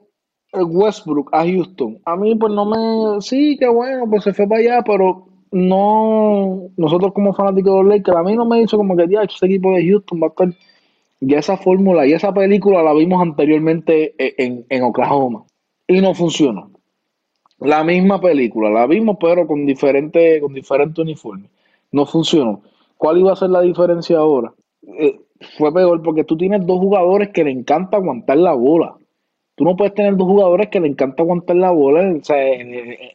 S3: Westbrook a Houston, a mí pues no me... Sí, qué bueno, pues se fue para allá, pero no, nosotros como fanáticos de los Lakers, a mí no me hizo como que, ya, este equipo de Houston va a estar, ya esa fórmula y esa película la vimos anteriormente e, en, en Oklahoma y no funcionó. La misma película, la vimos pero con diferente, con diferente uniforme. No funcionó. ¿Cuál iba a ser la diferencia ahora? Eh, fue peor porque tú tienes dos jugadores que le encanta aguantar la bola. Tú no puedes tener dos jugadores que le encanta aguantar la bola en,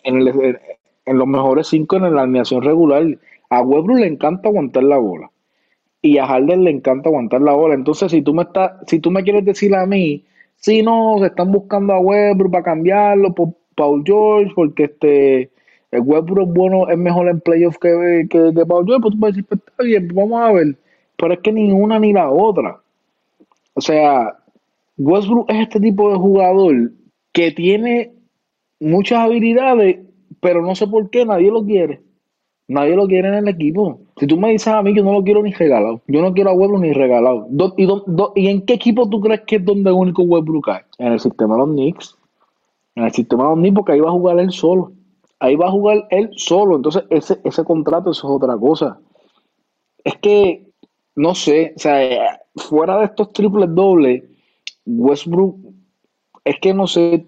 S3: el, en los mejores cinco en la alineación regular. A Westbrook le encanta aguantar la bola. Y a Harden le encanta aguantar la bola. Entonces, si tú me estás, si tú me quieres decir a mí, si no, se están buscando a Westbrook para cambiarlo por Paul George, porque este el Westbrook bueno, es mejor en playoff que, que, Paul George, pues tú puedes decir, pues está bien, pues vamos a ver. Pero es que ni una ni la otra. O sea, Westbrook es este tipo de jugador que tiene muchas habilidades, pero no sé por qué nadie lo quiere. Nadie lo quiere en el equipo. Si tú me dices a mí, yo no lo quiero ni regalado. Yo no quiero a Westbrook ni regalado. ¿Y, ¿Y, en qué equipo tú crees que es donde único Westbrook hay? En el sistema de los Knicks. En el sistema de los Knicks, porque ahí va a jugar él solo. Ahí va a jugar él solo. Entonces, ese, ese contrato, eso es otra cosa. Es que, no sé, o sea, fuera de estos triples dobles, Westbrook, es que no sé,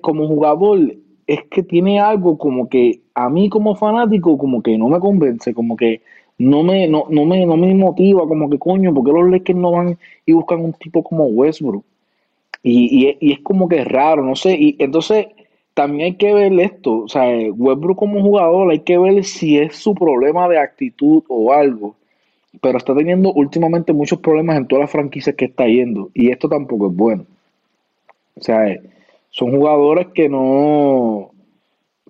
S3: como jugador, es que tiene algo como que a mí como fanático, como que no me convence, como que no me, no, no me, no me motiva, como que coño, porque los Lakers no van y buscan un tipo como Westbrook? Y, y, y es como que es raro, no sé, y entonces también hay que ver esto, o sea, Westbrook como jugador, hay que ver si es su problema de actitud o algo, pero está teniendo últimamente muchos problemas en todas las franquicias que está yendo, y esto tampoco es bueno. O sea, son jugadores que no,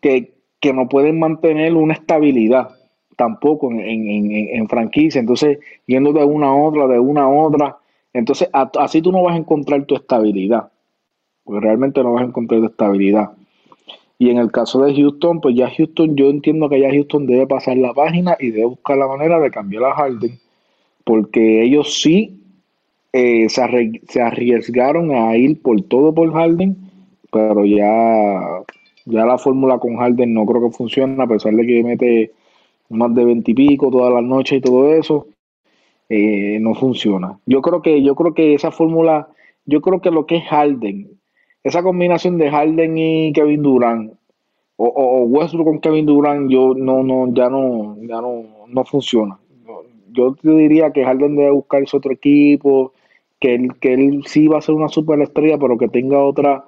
S3: que, no pueden mantener una estabilidad tampoco en, en, en, franquicia, entonces yendo de una a otra, de una a otra, entonces así tú no vas a encontrar tu estabilidad, porque realmente no vas a encontrar tu estabilidad. Y en el caso de Houston, pues ya Houston, yo entiendo que ya Houston debe pasar la página y debe buscar la manera de cambiar a Harden, porque ellos sí eh, se, arriesgaron a ir por todo por Harden, pero ya, ya la fórmula con Harden no creo que funcione, a pesar de que mete más de veintipico todas las noches y todo eso, eh, no funciona. Yo creo que, yo creo que esa fórmula, yo creo que lo que es Harden esa combinación de Harden y Kevin Durant o, Westbrook con Kevin Durant yo no no ya no ya no, no funciona yo te diría que Harden debe buscarse otro equipo que él, que él sí va a ser una superestrella pero que tenga otra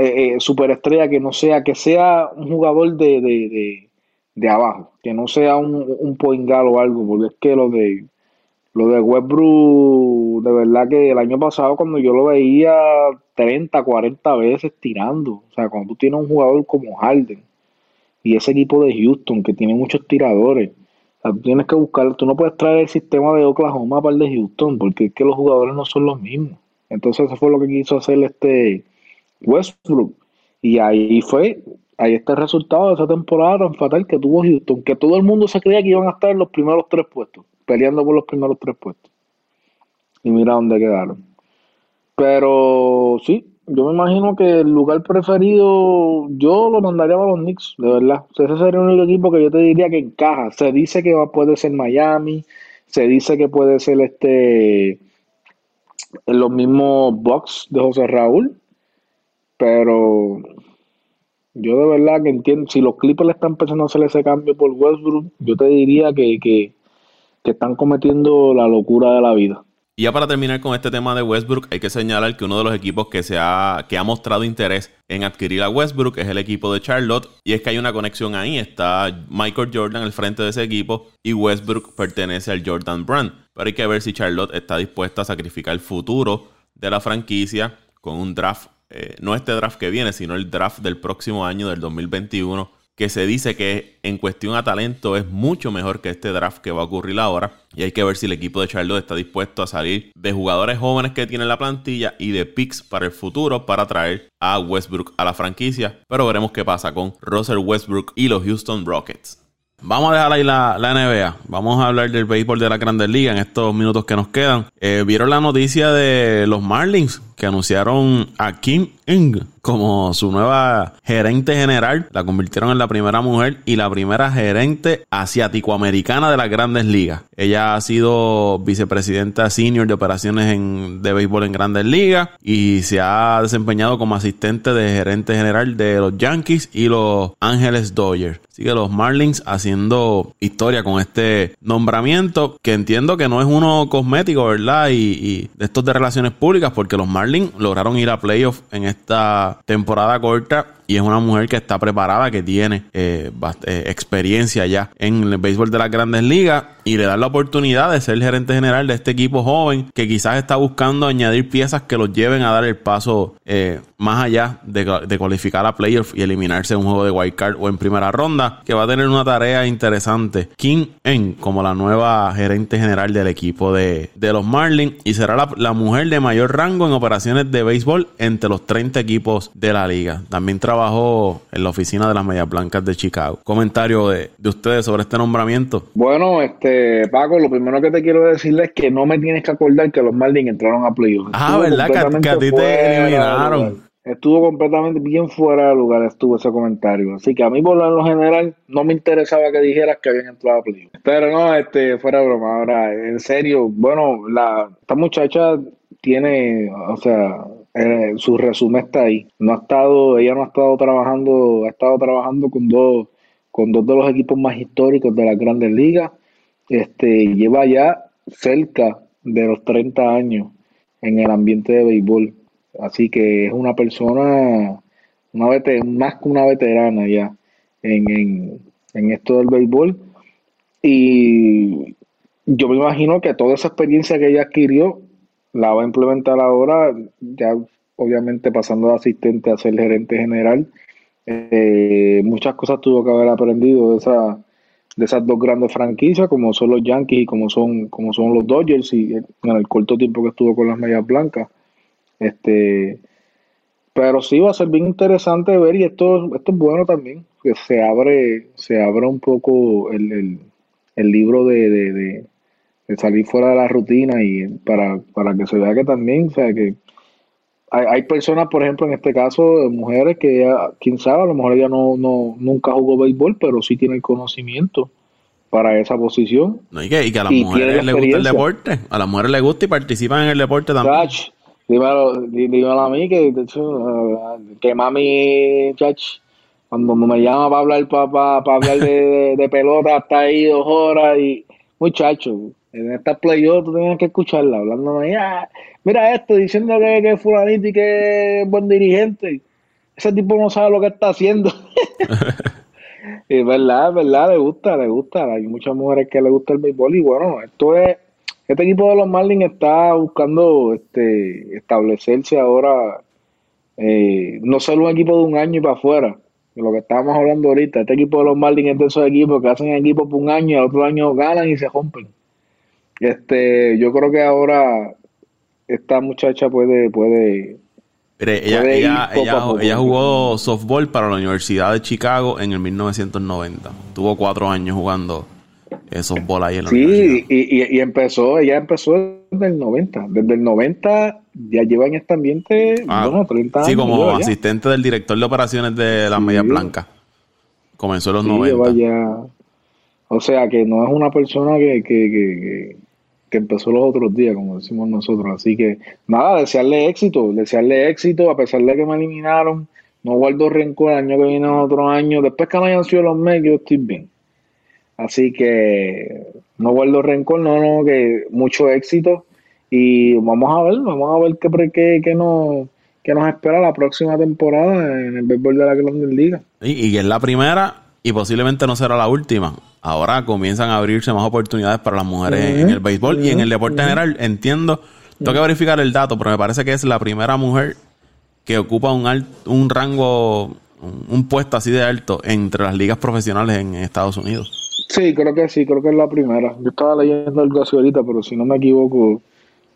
S3: eh, eh, superestrella que no sea que sea un jugador de, de, de, abajo que no sea un, un o algo porque es que lo de lo de Westbrook, de verdad que el año pasado cuando yo lo veía 30, 40 veces tirando, o sea, cuando tú tienes un jugador como Harden y ese equipo de Houston que tiene muchos tiradores, tú tienes que buscar, tú no puedes traer el sistema de Oklahoma para el de Houston, porque es que los jugadores no son los mismos. Entonces eso fue lo que quiso hacer este Westbrook. Y ahí fue, ahí está el resultado de esa temporada tan fatal que tuvo Houston, que todo el mundo se creía que iban a estar en los primeros tres puestos peleando por los primeros tres puestos. Y mira dónde quedaron. Pero sí, yo me imagino que el lugar preferido yo lo mandaría a los Knicks, de verdad. ese sería el único equipo que yo te diría que encaja. Se dice que puede ser Miami, se dice que puede ser este los mismos Bucks de José Raúl, pero yo de verdad que entiendo, si los Clippers le están pensando hacer ese cambio por Westbrook, yo te diría que, que, están cometiendo la locura de la vida.
S1: Y ya para terminar con este tema de Westbrook, hay que señalar que uno de los equipos que, se ha, que ha mostrado interés en adquirir a Westbrook es el equipo de Charlotte. Y es que hay una conexión ahí. Está Michael Jordan al frente de ese equipo y Westbrook pertenece al Jordan Brand. Pero hay que ver si Charlotte está dispuesta a sacrificar el futuro de la franquicia con un draft, eh, no este draft que viene, sino el draft del próximo año, del 2021 que se dice que en cuestión a talento es mucho mejor que este draft que va a ocurrir ahora. Y hay que ver si el equipo de Charlotte está dispuesto a salir de jugadores jóvenes que tienen la plantilla y de picks para el futuro para traer a Westbrook a la franquicia. Pero veremos qué pasa con Russell Westbrook y los Houston Rockets. Vamos a dejar ahí la, NBA. Vamos a hablar del béisbol de la Grandes Ligas en estos minutos que nos quedan. Eh, ¿Vieron la noticia de los Marlins que anunciaron a Kim Como su nueva gerente general? La convirtieron en la primera mujer y la primera gerente asiático-americana de las Grandes Ligas. Ella ha sido vicepresidenta senior de operaciones en, de béisbol en Grandes Ligas y se ha desempeñado como asistente de gerente general de los Yankees y los Ángeles Dodgers. Sigue los Marlins haciendo historia con este nombramiento, que entiendo que no es uno cosmético, ¿verdad? Y, de estos de relaciones públicas, porque los Marlins lograron ir a playoffs en esta temporada corta y es una mujer que está preparada, que tiene eh, eh, experiencia ya en el béisbol de las grandes ligas y le dan la oportunidad de ser gerente general de este equipo joven que quizás está buscando añadir piezas que los lleven a dar el paso eh, más allá de, cualificar a playoffs y eliminarse en un juego de wild card o en primera ronda, que va a tener una tarea interesante. Kim En como la nueva gerente general del equipo de, los Marlins y será la, la, mujer de mayor rango en operaciones de béisbol entre los 30 equipos de la liga. También trabajó en la oficina de las Medias Blancas de Chicago. Comentario de, de ustedes sobre este nombramiento.
S3: Bueno, este Paco, lo primero que te quiero decirle es que no me tienes que acordar que los Marlins entraron a playoffs.
S1: Ah, ¿verdad? Que, a ti te eliminaron.
S3: Estuvo completamente bien fuera de lugar, estuvo ese comentario. Así que a mí, por lo general, no me interesaba que dijeras que habían entrado a playoffs. Pero no, este, fuera de broma. Ahora, en serio, bueno, la, esta muchacha tiene, o sea, eh, su resumen está ahí. No ha estado, ella no ha estado trabajando, ha estado trabajando con dos, con dos de los equipos más históricos de las grandes ligas. Este, lleva ya cerca de los 30 años en el ambiente de béisbol. Así que es una persona, una más que una veterana ya en, en, esto del béisbol. Y yo me imagino que toda esa experiencia que ella adquirió la va a implementar ahora, ya obviamente pasando de asistente a ser gerente general. Eh, muchas cosas tuvo que haber aprendido de esa de esas dos grandes franquicias como son los Yankees y como son como son los Dodgers y en el corto tiempo que estuvo con las medias blancas este pero sí va a ser bien interesante ver y esto esto es bueno también que se abre se abre un poco el, el, libro de, de, salir fuera de la rutina y para, para que se vea que también o sea que hay, hay, personas, por ejemplo, en este caso, mujeres que ya, quién sabe, a lo mejor ella no, no nunca jugó béisbol, pero sí tiene el conocimiento para esa posición.
S1: y, que, a las mujeres les gusta el deporte, a las mujeres les gusta y participan en el deporte también.
S3: dímelo, a mí que, que mami, chach, cuando me llama para hablar, para, para, hablar de, de, pelota, hasta ahí dos horas y muchacho, en esta playoff tú tenías que escucharla, hablando ah, mira esto, diciendo que, que es fulanito y que es buen dirigente. Ese tipo no sabe lo que está haciendo. [LAUGHS] [LAUGHS] es verdad, es verdad, le gusta, le gusta. Hay muchas mujeres que le gusta el béisbol y bueno, esto es, este equipo de los Marlins está buscando este establecerse ahora, eh, no solo un equipo de un año y para afuera, lo que estábamos hablando ahorita, este equipo de los Marlins es de esos equipos que hacen equipo por un año y al otro año ganan y se rompen. Este, yo creo que ahora esta muchacha puede, puede,
S1: ella, ella, jugó softball para la Universidad de Chicago en el 1990. Tuvo cuatro años jugando eh, softball ahí en la
S3: Sí, y, y, empezó, ella empezó desde el 90. Desde el 90 ya lleva en este ambiente ah, bueno, 30
S1: años. Sí, como asistente del director de operaciones de las Medias Blancas. Comenzó en los 90.
S3: o sea que no es una persona que, que que empezó los otros días, como decimos nosotros. Así que nada, desearle éxito, desearle éxito, a pesar de que me eliminaron. No guardo rencor, el año que viene otro año. Después que no hayan sido los medios, yo estoy bien. Así que no guardo rencor, no, no, que mucho éxito. Y vamos a ver, vamos a ver qué, qué, qué, nos, qué nos espera la próxima temporada en el béisbol de la Grandes Liga.
S1: Y, y es la primera y posiblemente no será la última ahora comienzan a abrirse más oportunidades para las mujeres en el béisbol y en el deporte general. Entiendo, tengo que verificar el dato, pero me parece que es la primera mujer que ocupa un, un rango, un, puesto así de alto entre las ligas profesionales en Estados Unidos.
S3: Sí, creo que sí, creo que es la primera. Yo estaba leyendo algo así ahorita, pero si no me equivoco,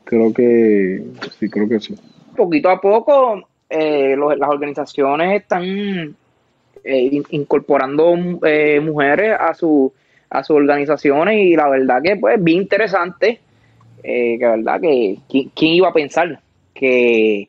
S3: creo que sí, creo que sí.
S2: Poquito a poco, eh, las organizaciones están eh, incorporando eh, mujeres a, su, a sus organizaciones y la verdad que pues bien interesante, eh, que verdad que ¿quién, iba a pensar que,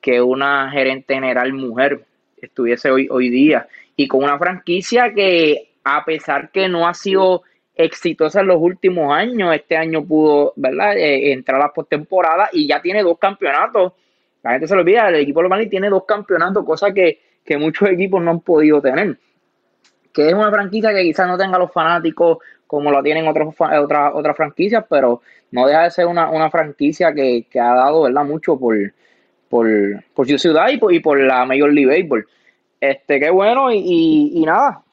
S2: que una gerente general mujer estuviese hoy, hoy día y con una franquicia que a pesar que no ha sido exitosa en los últimos años, este año pudo, ¿verdad? entrar a la postemporada y ya tiene dos campeonatos. La gente se lo olvida, el equipo de tiene dos campeonatos, cosa que que muchos equipos no han podido tener. Que es una franquicia que quizás no tenga los fanáticos como lo tienen otras otras otras franquicias, pero no deja de ser una, franquicia que, ha dado ¿verdad? mucho por, por, su ciudad y por, la Major League Baseball. Este, qué bueno, y, y, nada.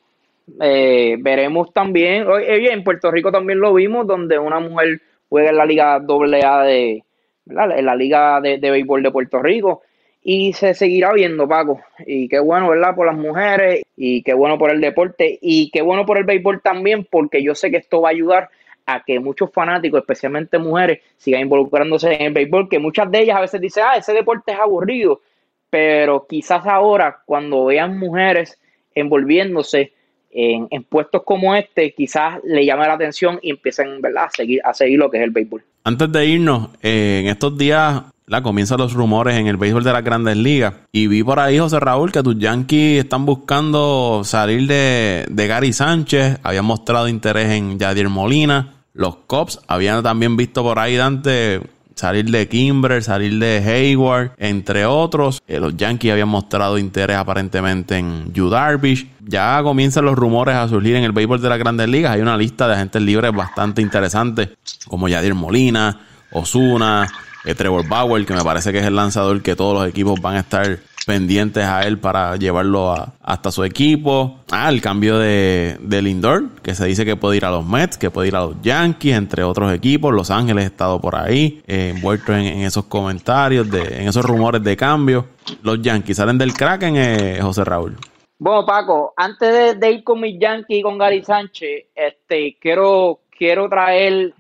S2: Eh, veremos también, oye, en Puerto Rico también lo vimos, donde una mujer juega en la Liga AA de, en la Liga de, de Béisbol de Puerto Rico y se seguirá viendo, Paco. Y qué bueno, ¿verdad? Por las mujeres y qué bueno por el deporte y qué bueno por el béisbol también, porque yo sé que esto va a ayudar a que muchos fanáticos, especialmente mujeres, sigan involucrándose en el béisbol, que muchas de ellas a veces dicen, ah, ese deporte es aburrido, pero quizás ahora, cuando vean mujeres envolviéndose en, puestos como este, quizás le llame la atención y empiecen ¿verdad? A, seguir, a seguir lo que es el béisbol.
S1: Antes de irnos, eh, en estos días la comienzan los rumores en el béisbol de las grandes ligas. Y vi por ahí, José Raúl, que tus Yankees están buscando salir de, de Gary Sánchez. Habían mostrado interés en Yadier Molina. Los Cubs habían también visto por ahí, Dante, salir de Kimber, salir de Hayward, entre otros. Eh, los Yankees habían mostrado interés aparentemente en Yu Darvish. Ya comienzan los rumores a surgir en el béisbol de las grandes ligas. Hay una lista de agentes libres bastante interesante, como Yadier Molina, Osuna, Trevor Bauer, que me parece que es el lanzador que todos los equipos van a estar pendientes a él para llevarlo hasta su equipo. Ah, el cambio de, Lindor, que se dice que puede ir a los Mets, que puede ir a los Yankees, entre otros equipos. Los Ángeles ha estado por ahí, eh, envuelto en, esos comentarios, de, en esos rumores de cambio. Los Yankees salen del Kraken, eh, José Raúl.
S2: Bueno, Paco, antes de, de, ir con mis Yankees y con Gary Sánchez, este, quiero, quiero traer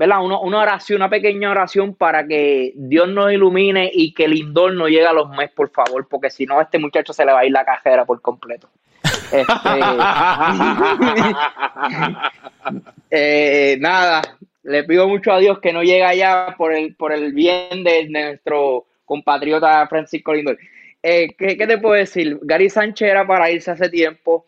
S2: ¿verdad? Una, oración, una pequeña oración para que Dios nos ilumine y que Lindor no llegue a los meses, por favor, porque si no, a este muchacho se le va a ir la cajera por completo. Este, [LAUGHS] eh, nada, le pido mucho a Dios que no llegue allá por el, por el bien de, nuestro compatriota Francisco Lindor. Eh, ¿qué, te puedo decir? Gary Sánchez era para irse hace tiempo.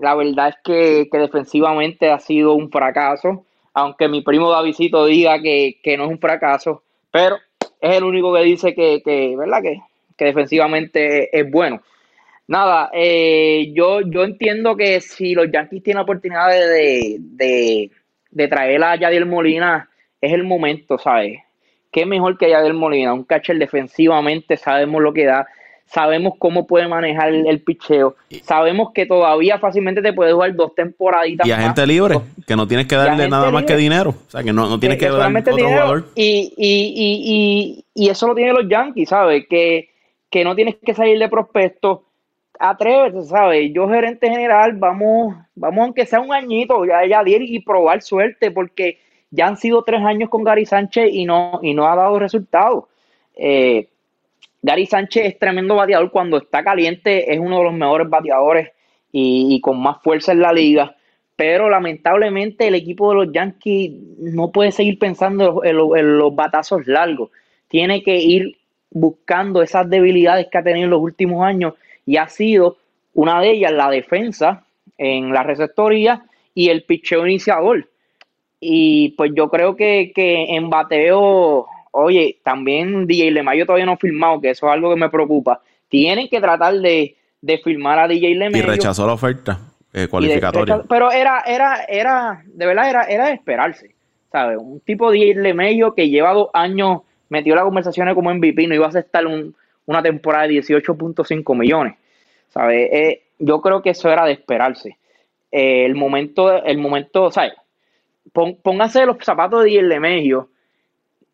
S2: La verdad es que, que defensivamente ha sido un fracaso aunque mi primo Davidito diga que, no es un fracaso, pero es el único que dice que, que ¿verdad? Que, defensivamente es bueno. Nada, eh, yo, yo entiendo que si los Yankees tienen la oportunidad de, de, de traer a Yadiel Molina, es el momento, ¿sabes? Qué mejor que Yadiel Molina, un catcher defensivamente, sabemos lo que da sabemos cómo puede manejar el, picheo, sabemos que todavía fácilmente te puede jugar dos temporaditas.
S1: Y a gente libre, que no tienes que darle nada más que dinero, o sea, que no, no tienes que, darle otro jugador.
S2: Y, y, y, y, eso lo tienen los Yankees, ¿sabes? Que, que no tienes que salir de prospecto. Atrévete, ¿sabes? Yo, gerente general, vamos, vamos aunque sea un añito, ya, ya y probar suerte, porque ya han sido tres años con Gary Sánchez y no, y no ha dado resultados. Eh, Gary Sánchez es tremendo bateador cuando está caliente, es uno de los mejores bateadores y, con más fuerza en la liga. Pero lamentablemente el equipo de los Yankees no puede seguir pensando en, los batazos largos. Tiene que ir buscando esas debilidades que ha tenido en los últimos años y ha sido una de ellas la defensa en la receptoría y el picheo iniciador. Y pues yo creo que, que en bateo Oye, también DJ Lemayo todavía no ha firmado, que eso es algo que me preocupa. Tienen que tratar de, de firmar a DJ Lemayo.
S1: Y rechazó la oferta eh, cualificatoria.
S2: pero era, era, era, de verdad, era, era de esperarse. ¿Sabes? Un tipo de DJ Lemello que lleva dos años metió las conversaciones como MVP, no iba a aceptar un, una temporada de 18.5 millones. ¿Sabes? Eh, yo creo que eso era de esperarse. Eh, el momento, el momento, ¿sabes? póngase los zapatos de DJ Lemello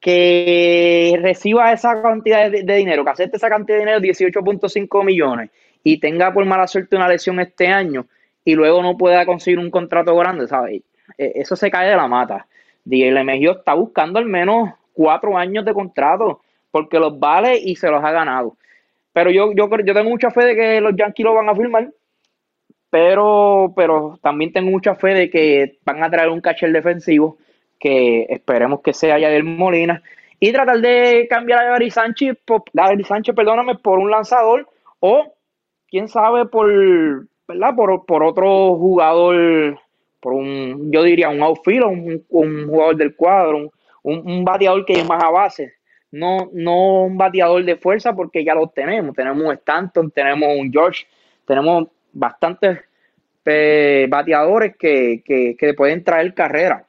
S2: que reciba esa cantidad de, dinero, que acepte esa cantidad de dinero, 18.5 millones, y tenga por mala suerte una lesión este año y luego no pueda conseguir un contrato grande, ¿sabes? E, eso se cae de la mata. Dile Mejio está buscando al menos cuatro años de contrato porque los vale y se los ha ganado. Pero yo, yo, yo tengo mucha fe de que los Yankees lo van a firmar, pero, pero también tengo mucha fe de que van a traer un catcher defensivo que esperemos que sea Yadier Molina, y tratar de cambiar a Gary Sánchez, por, Sánchez, perdóname, por un lanzador, o quién sabe por, ¿verdad? Por, otro jugador, por un, yo diría un outfield, un, un jugador del cuadro, un, un, bateador que es más a base. No, no un bateador de fuerza porque ya lo tenemos. Tenemos un Stanton, tenemos un George, tenemos bastantes eh, bateadores que, que, que pueden traer carrera.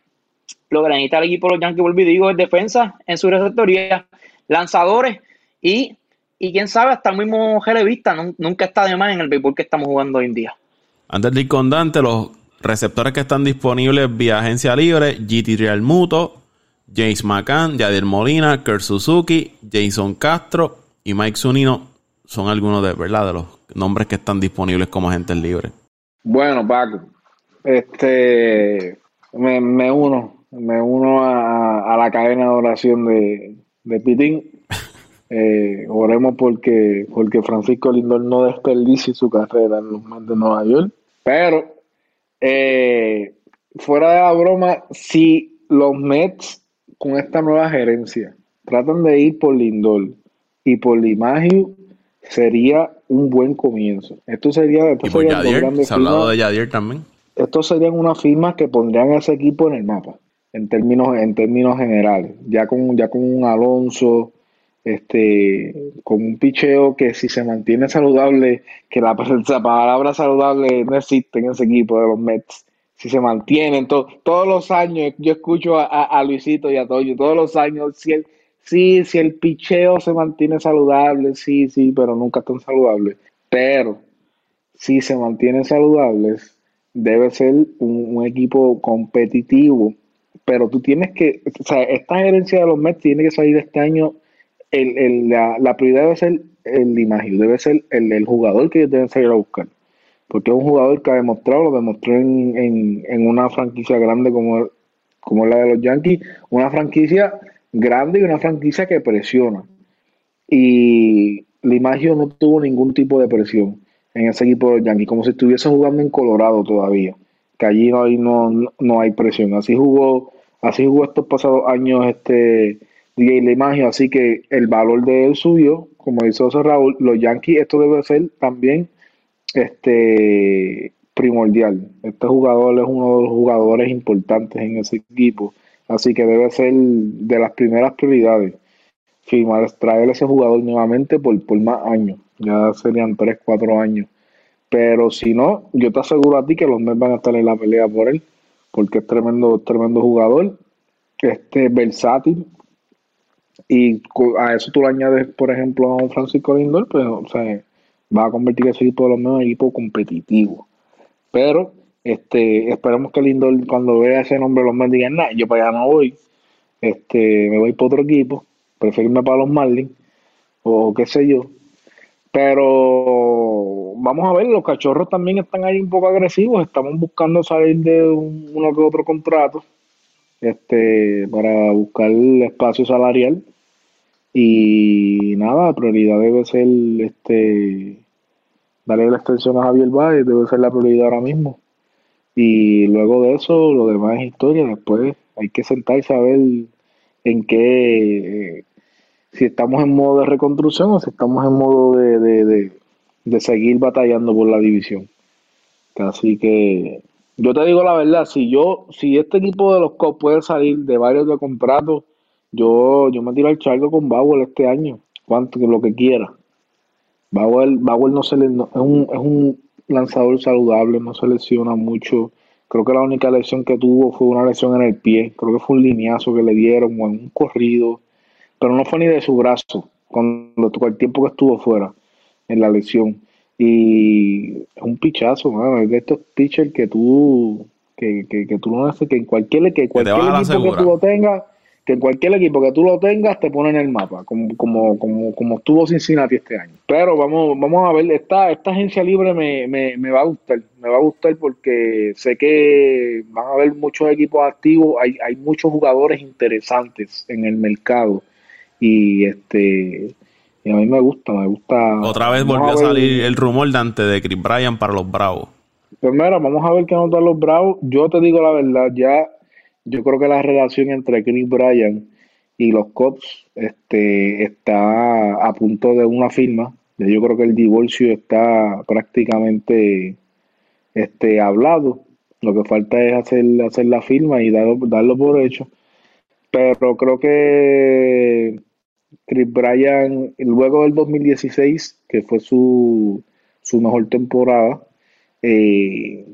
S2: Lo que necesita el equipo de los Yankees, y digo, es defensa en su receptoría, lanzadores y y quién sabe, hasta el mismo relevista nunca está de más en el béisbol que estamos jugando hoy en día.
S1: Antes de ir con Dante, los receptores que están disponibles vía agencia libre, GT Real Muto, James McCann, Yadier Molina, Kurt Suzuki, Jason Castro y Mike Zunino son algunos de verdad de los nombres que están disponibles como agentes libres.
S3: Bueno, Paco, este me, uno, me uno a, la cadena de oración de, de Pitín. [LAUGHS] Eh, oremos porque, porque Francisco Lindor no desperdicie su carrera en los Mets de Nueva York. Pero, eh, fuera de la broma, si los Mets con esta nueva gerencia tratan de ir por Lindor y por Limagio, sería un buen comienzo. Esto sería,
S1: esto y Yadier, se ha hablado de Yadier también.
S3: Estos serían unas firmas que pondrían a ese equipo en el mapa, en términos, en términos generales. Ya con, ya con un Alonso, este, con un picheo que si se mantiene saludable, que la, [LAUGHS] palabra saludable no existe en ese equipo de los Mets, si se mantienen todos los años, yo escucho a, Luisito y a Toyo, todos los años, si el, sí, si el picheo se mantiene saludable, sí, sí, pero nunca tan saludable. Pero si se mantienen saludables, debe ser un, equipo competitivo. Pero tú tienes que, o sea, esta gerencia de los Mets tiene que salir este año el, la, prioridad debe ser el imagen, debe ser el, jugador que deben salir a buscar. Porque es un jugador que ha demostrado, lo demostró en, en, una franquicia grande como, como la de los Yankees, una franquicia grande y una franquicia que presiona. Y Limagio no tuvo ningún tipo de presión en ese equipo de los Yankees, como si estuviese jugando en Colorado todavía, que allí no hay, no, no hay presión. Así jugó, así jugó estos pasados años este DJ así que el valor de él subió, como dice José Raúl, los Yankees, esto debe ser también este primordial. Este jugador es uno de los jugadores importantes en ese equipo, así que debe ser de las primeras prioridades firmar, traer ese jugador nuevamente por, por más años, ya serían 3, 4 años. Pero si no, yo te aseguro a ti que los Mets van a estar en la pelea por él, porque es tremendo, tremendo jugador, este versátil, y a eso tú le añades, por ejemplo, a un Francisco Lindor, pues, o sea, va a convertir ese equipo de los menos equipo competitivo. Pero este, esperemos que Lindor cuando vea ese nombre los Mets digan, nah, yo para allá no voy, este, me voy para otro equipo, prefiero irme para los Marlins, o qué sé yo. Pero vamos a ver, los cachorros también están ahí un poco agresivos, estamos buscando salir de uno que otro contrato este, para buscar el espacio salarial. Y nada, la prioridad debe ser este darle la extensión a Javier Valle, debe ser la prioridad ahora mismo. Y luego de eso, lo demás es historia. Después hay que sentarse a ver en qué, si estamos en modo de reconstrucción o si estamos en modo de, de, de seguir batallando por la división. Así que yo te digo la verdad, si yo, si este equipo de los Cops puede salir de varios de contratos, yo, yo me tiro al charco con Bauer este año, cuanto lo que quiera. Bauer no se le, es, un, es un lanzador saludable, no se lesiona mucho. Creo que la única lesión que tuvo fue una lesión en el pie. Creo que fue un lineazo que le dieron o en un corrido. Pero no fue ni de su brazo cuando todo el tiempo que estuvo fuera en la lesión. Y es un pichazo, mano. Es de estos pitchers que tú, que, que, que tú no haces, que en cualquier, que cualquier equipo que tú lo tengas, que en cualquier equipo que tú lo tengas te pone en el mapa, como, como, como, como estuvo Cincinnati este año. Pero vamos, vamos a ver, esta, esta agencia libre me, me, me va a gustar, me va a gustar porque sé que van a haber muchos equipos activos, hay, hay muchos jugadores interesantes en el mercado y este y a mí me gusta, me gusta.
S1: Otra vez volvió a, salir el rumor de antes de Chris Bryan para los Bravos.
S3: Pues mira, vamos a ver qué notan los Bravos. Yo te digo la verdad, ya yo creo que la relación entre Chris Bryan y los Cubs este, está a punto de una firma. Yo creo que el divorcio está prácticamente este, hablado. Lo que falta es hacer, hacer la firma y darlo, darlo por hecho. Pero creo que Chris Bryan, luego del 2016, que fue su, su mejor temporada, eh,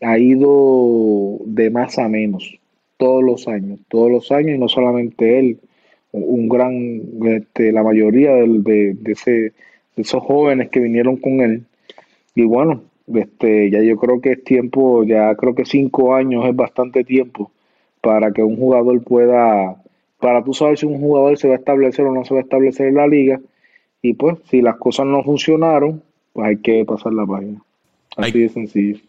S3: ha ido de más a menos todos los años, todos los años, y no solamente él, un gran, este, la mayoría de, de, ese, de esos jóvenes que vinieron con él. Y bueno, este, ya yo creo que es tiempo, ya creo que cinco años es bastante tiempo para que un jugador pueda, para tú saber si un jugador se va a establecer o no se va a establecer en la liga. Y pues, si las cosas no funcionaron, pues hay que pasar la página. Así de sencillo.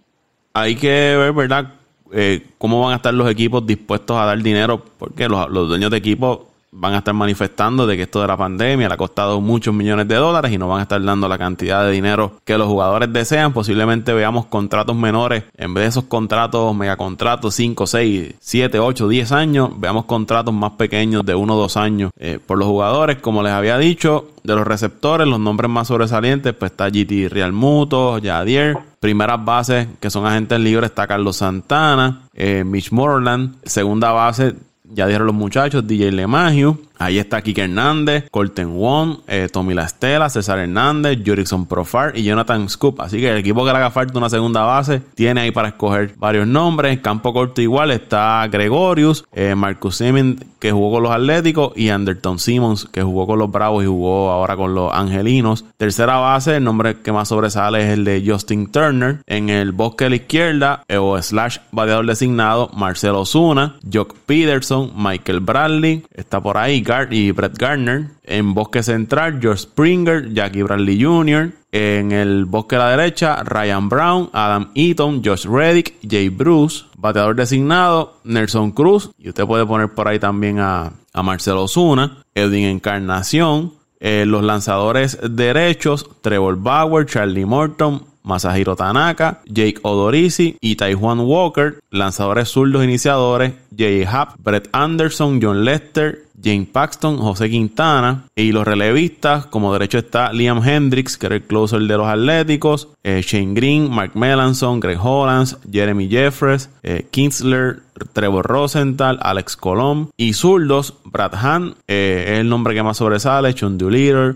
S1: Hay que ver, ¿verdad? Eh, cómo van a estar los equipos dispuestos a dar dinero, porque los, los dueños de equipos van a estar manifestando de que esto de la pandemia le ha costado muchos millones de dólares y no van a estar dando la cantidad de dinero que los jugadores desean. Posiblemente veamos contratos menores en vez de esos contratos, megacontratos, 5, 6, 7, 8, 10 años, veamos contratos más pequeños de 1 o 2 años eh, por los jugadores. Como les había dicho, de los receptores, los nombres más sobresalientes, pues está GT Real Muto, Jadier. Primeras bases que son agentes libres está Carlos Santana, eh, Mitch Moreland. Segunda base ya dijeron los muchachos, DJ LeMahieu. Ahí está Kike Hernández, Colton Wong, eh, Tommy La Estela, César Hernández, Jurickson Profar y Jonathan Scoop. Así que el equipo que le haga falta una segunda base tiene ahí para escoger varios nombres. Campo corto igual está Gregorius, eh, Marcus Simmons que jugó con los Atléticos y Anderton Simmons que jugó con los Bravos y jugó ahora con los Angelinos. Tercera base, el nombre que más sobresale es el de Justin Turner. En el bosque de la izquierda eh, o slash bateador designado Marcelo Zuna, Jock Peterson, Michael Bradley, está por ahí y Brett Gardner. En bosque central, George Springer, Jackie Bradley Jr. En el bosque a la derecha, Ryan Brown, Adam Eaton, Josh Reddick, Jay Bruce. Bateador designado, Nelson Cruz. Y usted puede poner por ahí también a, Marcelo Zuna, Edwin Encarnación. Eh, los lanzadores derechos, Trevor Bauer, Charlie Morton, Masahiro Tanaka, Jake Odorizzi y Taiwan Walker. Lanzadores zurdos iniciadores, Jay Happ, Brett Anderson, John Lester, Jane Paxton, José Quintana y los relevistas, como derecho está Liam Hendricks, que era el closer de los Atléticos, eh, Shane Green, Mark Melanson, Greg Hollands, Jeremy Jeffres, eh, Kinsler, Trevor Rosenthal, Alex Colom y zurdos, Brad Hahn, eh, es el nombre que más sobresale, Sean Doolittle,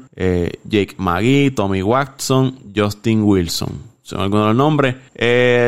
S1: Jake McGee, Tommy Watson, Justin Wilson. Son algunos de los nombres.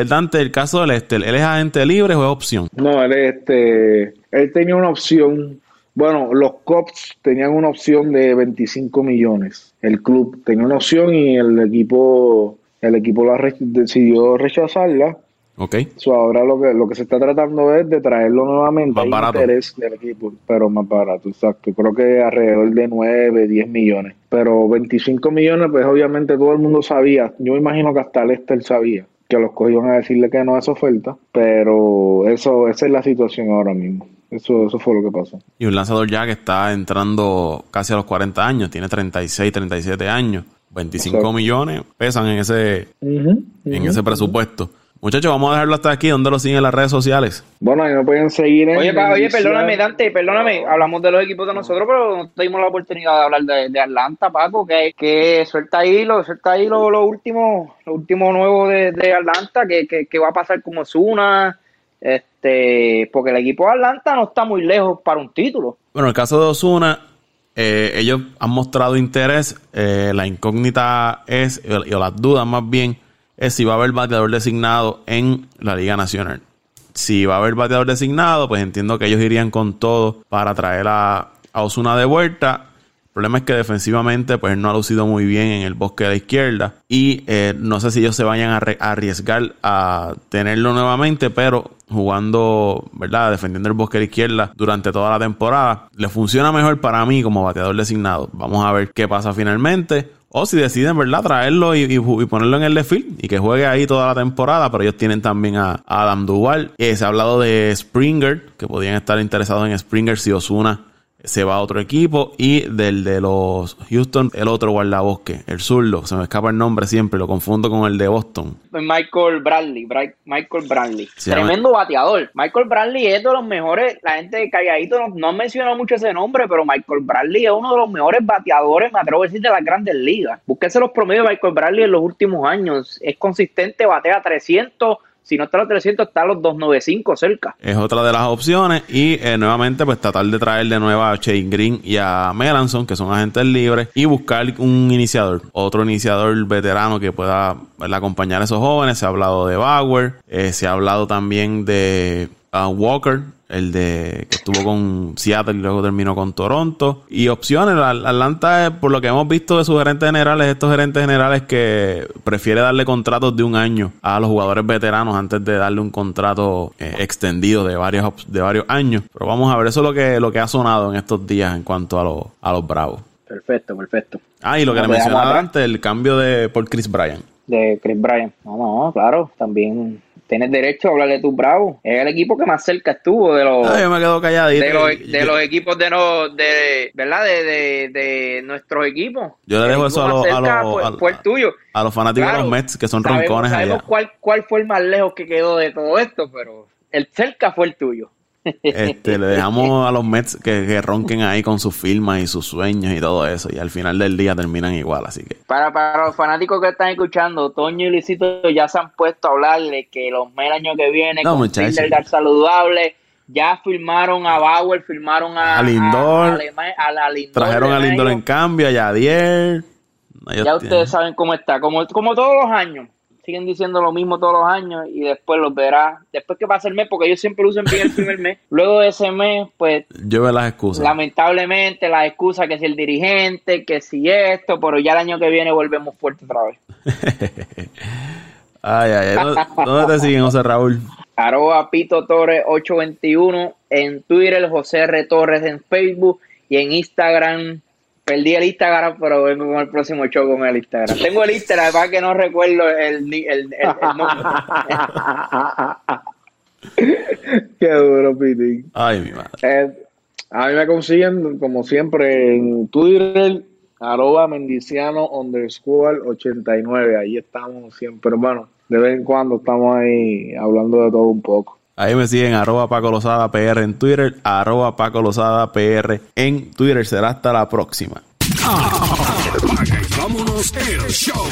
S1: Dante, el caso de Lester, ¿él es agente libre o es opción?
S3: No, él, este, él tenía una opción bueno, los Cops tenían una opción de 25 millones. El club tenía una opción y el equipo, el equipo la decidió rechazarla.
S1: Ok.
S3: ahora lo que, lo que se está tratando es de traerlo nuevamente
S1: más barato.
S3: interés del equipo, pero más barato, exacto. Creo que alrededor de 9, 10 millones. Pero 25 millones, pues obviamente todo el mundo sabía. Yo imagino que hasta Lester sabía que los cogió a decirle que no es oferta, pero eso, esa es la situación ahora mismo. Eso, eso fue lo que pasó.
S1: Y un lanzador ya que está entrando casi a los 40 años, tiene 36, 37 años. 25 millones pesan en ese, en ese presupuesto. Muchachos, vamos a dejarlo hasta aquí. ¿Dónde lo siguen en las redes sociales?
S3: Bueno, ahí no pueden seguir en
S2: Oye, oye perdóname, Dante, perdóname. Hablamos de los equipos de nosotros, pero no tuvimos la oportunidad de hablar de, Atlanta, Paco. Que, que suelta ahí, lo, suelta ahí lo, lo último, lo último nuevo de, de Atlanta, que, que, que, va a pasar como Zuna, este, porque el equipo de Atlanta no está muy lejos para un título.
S1: Bueno, en el caso de Osuna, eh, ellos han mostrado interés. Eh, la incógnita es, o las dudas más bien, es si va a haber bateador designado en la Liga Nacional. Si va a haber bateador designado, pues entiendo que ellos irían con todo para traer a, a Osuna de vuelta. El problema es que defensivamente pues no ha lucido muy bien en el bosque de la izquierda y eh, no sé si ellos se vayan a, arriesgar a tenerlo nuevamente, pero jugando, ¿verdad? Defendiendo el bosque la izquierda durante toda la temporada, le funciona mejor para mí como bateador designado. Vamos a ver qué pasa finalmente. O si deciden, ¿verdad? Traerlo y, ponerlo en el desfile y que juegue ahí toda la temporada. Pero ellos tienen también a, Adam Duval. Eh, se ha hablado de Springer, que podrían estar interesados en Springer si Osuna se va a otro equipo y del de los Houston, el otro guardabosque, el zurdo, se me escapa el nombre siempre, lo confundo con el de Boston.
S2: Michael Bradley, Michael Bradley, tremendo bateador. Michael Bradley es de los mejores, la gente de calladito no, no ha mencionado mucho ese nombre, pero Michael Bradley es uno de los mejores bateadores, me atrevo a decir, de las grandes ligas. Búsquese los promedios de Michael Bradley en los últimos años, es consistente, batea 300 si no está a los 300, está a los 295 cerca.
S1: Es otra de las opciones. Y eh, nuevamente, pues tratar de traer de nuevo a Shane Green y a Melanson, que son agentes libres, y buscar un iniciador, otro iniciador veterano que pueda acompañar a esos jóvenes. Se ha hablado de Bauer, eh, se ha hablado también de uh, Walker, el de que estuvo con Seattle y luego terminó con Toronto. Y opciones, Atlanta, por lo que hemos visto de sus gerentes generales, estos gerentes generales que prefiere darle contratos de un año a los jugadores veteranos antes de darle un contrato eh, extendido de varios, de varios años. Pero vamos a ver, eso es lo que, lo que ha sonado en estos días en cuanto a, los a los Bravos.
S2: Perfecto, perfecto.
S1: Ah, y lo que le mencionaba antes, el cambio de por Chris Bryan.
S2: De Chris Bryan. No, no, claro, también tienes derecho a hablarle de tu Bravo. Es el equipo que más cerca estuvo de los.
S1: yo me quedo calladito.
S2: De los, de los equipos de no, de, ¿verdad? De, de, de nuestros equipos.
S1: Yo le dejo eso a los, a los,
S2: fue, el tuyo.
S1: a los fanáticos de los Mets que son roncones
S2: sabemos cuál, cuál fue el más lejos que quedó de todo esto, pero el cerca fue el tuyo.
S1: Este, le dejamos a los Mets que, ronquen ahí con sus firmas y sus sueños y todo eso. Y al final del día terminan igual, así que.
S2: Para, para los fanáticos que están escuchando, Toño y Luisito ya se han puesto a hablar de que los Mets el año que viene,
S1: no,
S2: con dar saludable, ya firmaron a Bauer, firmaron a,
S1: Lindor, trajeron a Lindor en cambio, a Yadier.
S2: ya ustedes saben cómo está, como, como todos los años siguen diciendo lo mismo todos los años y después los verás. Después que pasa el mes, porque ellos siempre usan bien el primer mes. [LAUGHS] Luego de ese mes, pues.
S1: Yo veo las excusas.
S2: Lamentablemente, las excusas que si el dirigente, que si esto, pero ya el año que viene volvemos fuerte otra vez. [LAUGHS]
S1: ay, ay, ay. ¿Dónde, te siguen, José Raúl?
S2: Arroba Pito Torres 821 en Twitter, José R. Torres en Facebook y en Instagram Perdí el Instagram, pero vengo con el próximo show con el Instagram. Tengo el Instagram, para que no recuerdo el, el, nombre. [LAUGHS]
S3: Qué duro, Piti.
S1: Ay, mi madre.
S3: Eh, a mí me consiguen, como siempre, en Twitter, arroba mendiciano underscore 89. Ahí estamos siempre, hermano. De vez en cuando estamos ahí hablando de todo un poco.
S1: Ahí me siguen arroba Paco Lozada PR en Twitter, arroba Paco Lozada PR en Twitter. Será hasta la próxima.
S4: vámonos el show.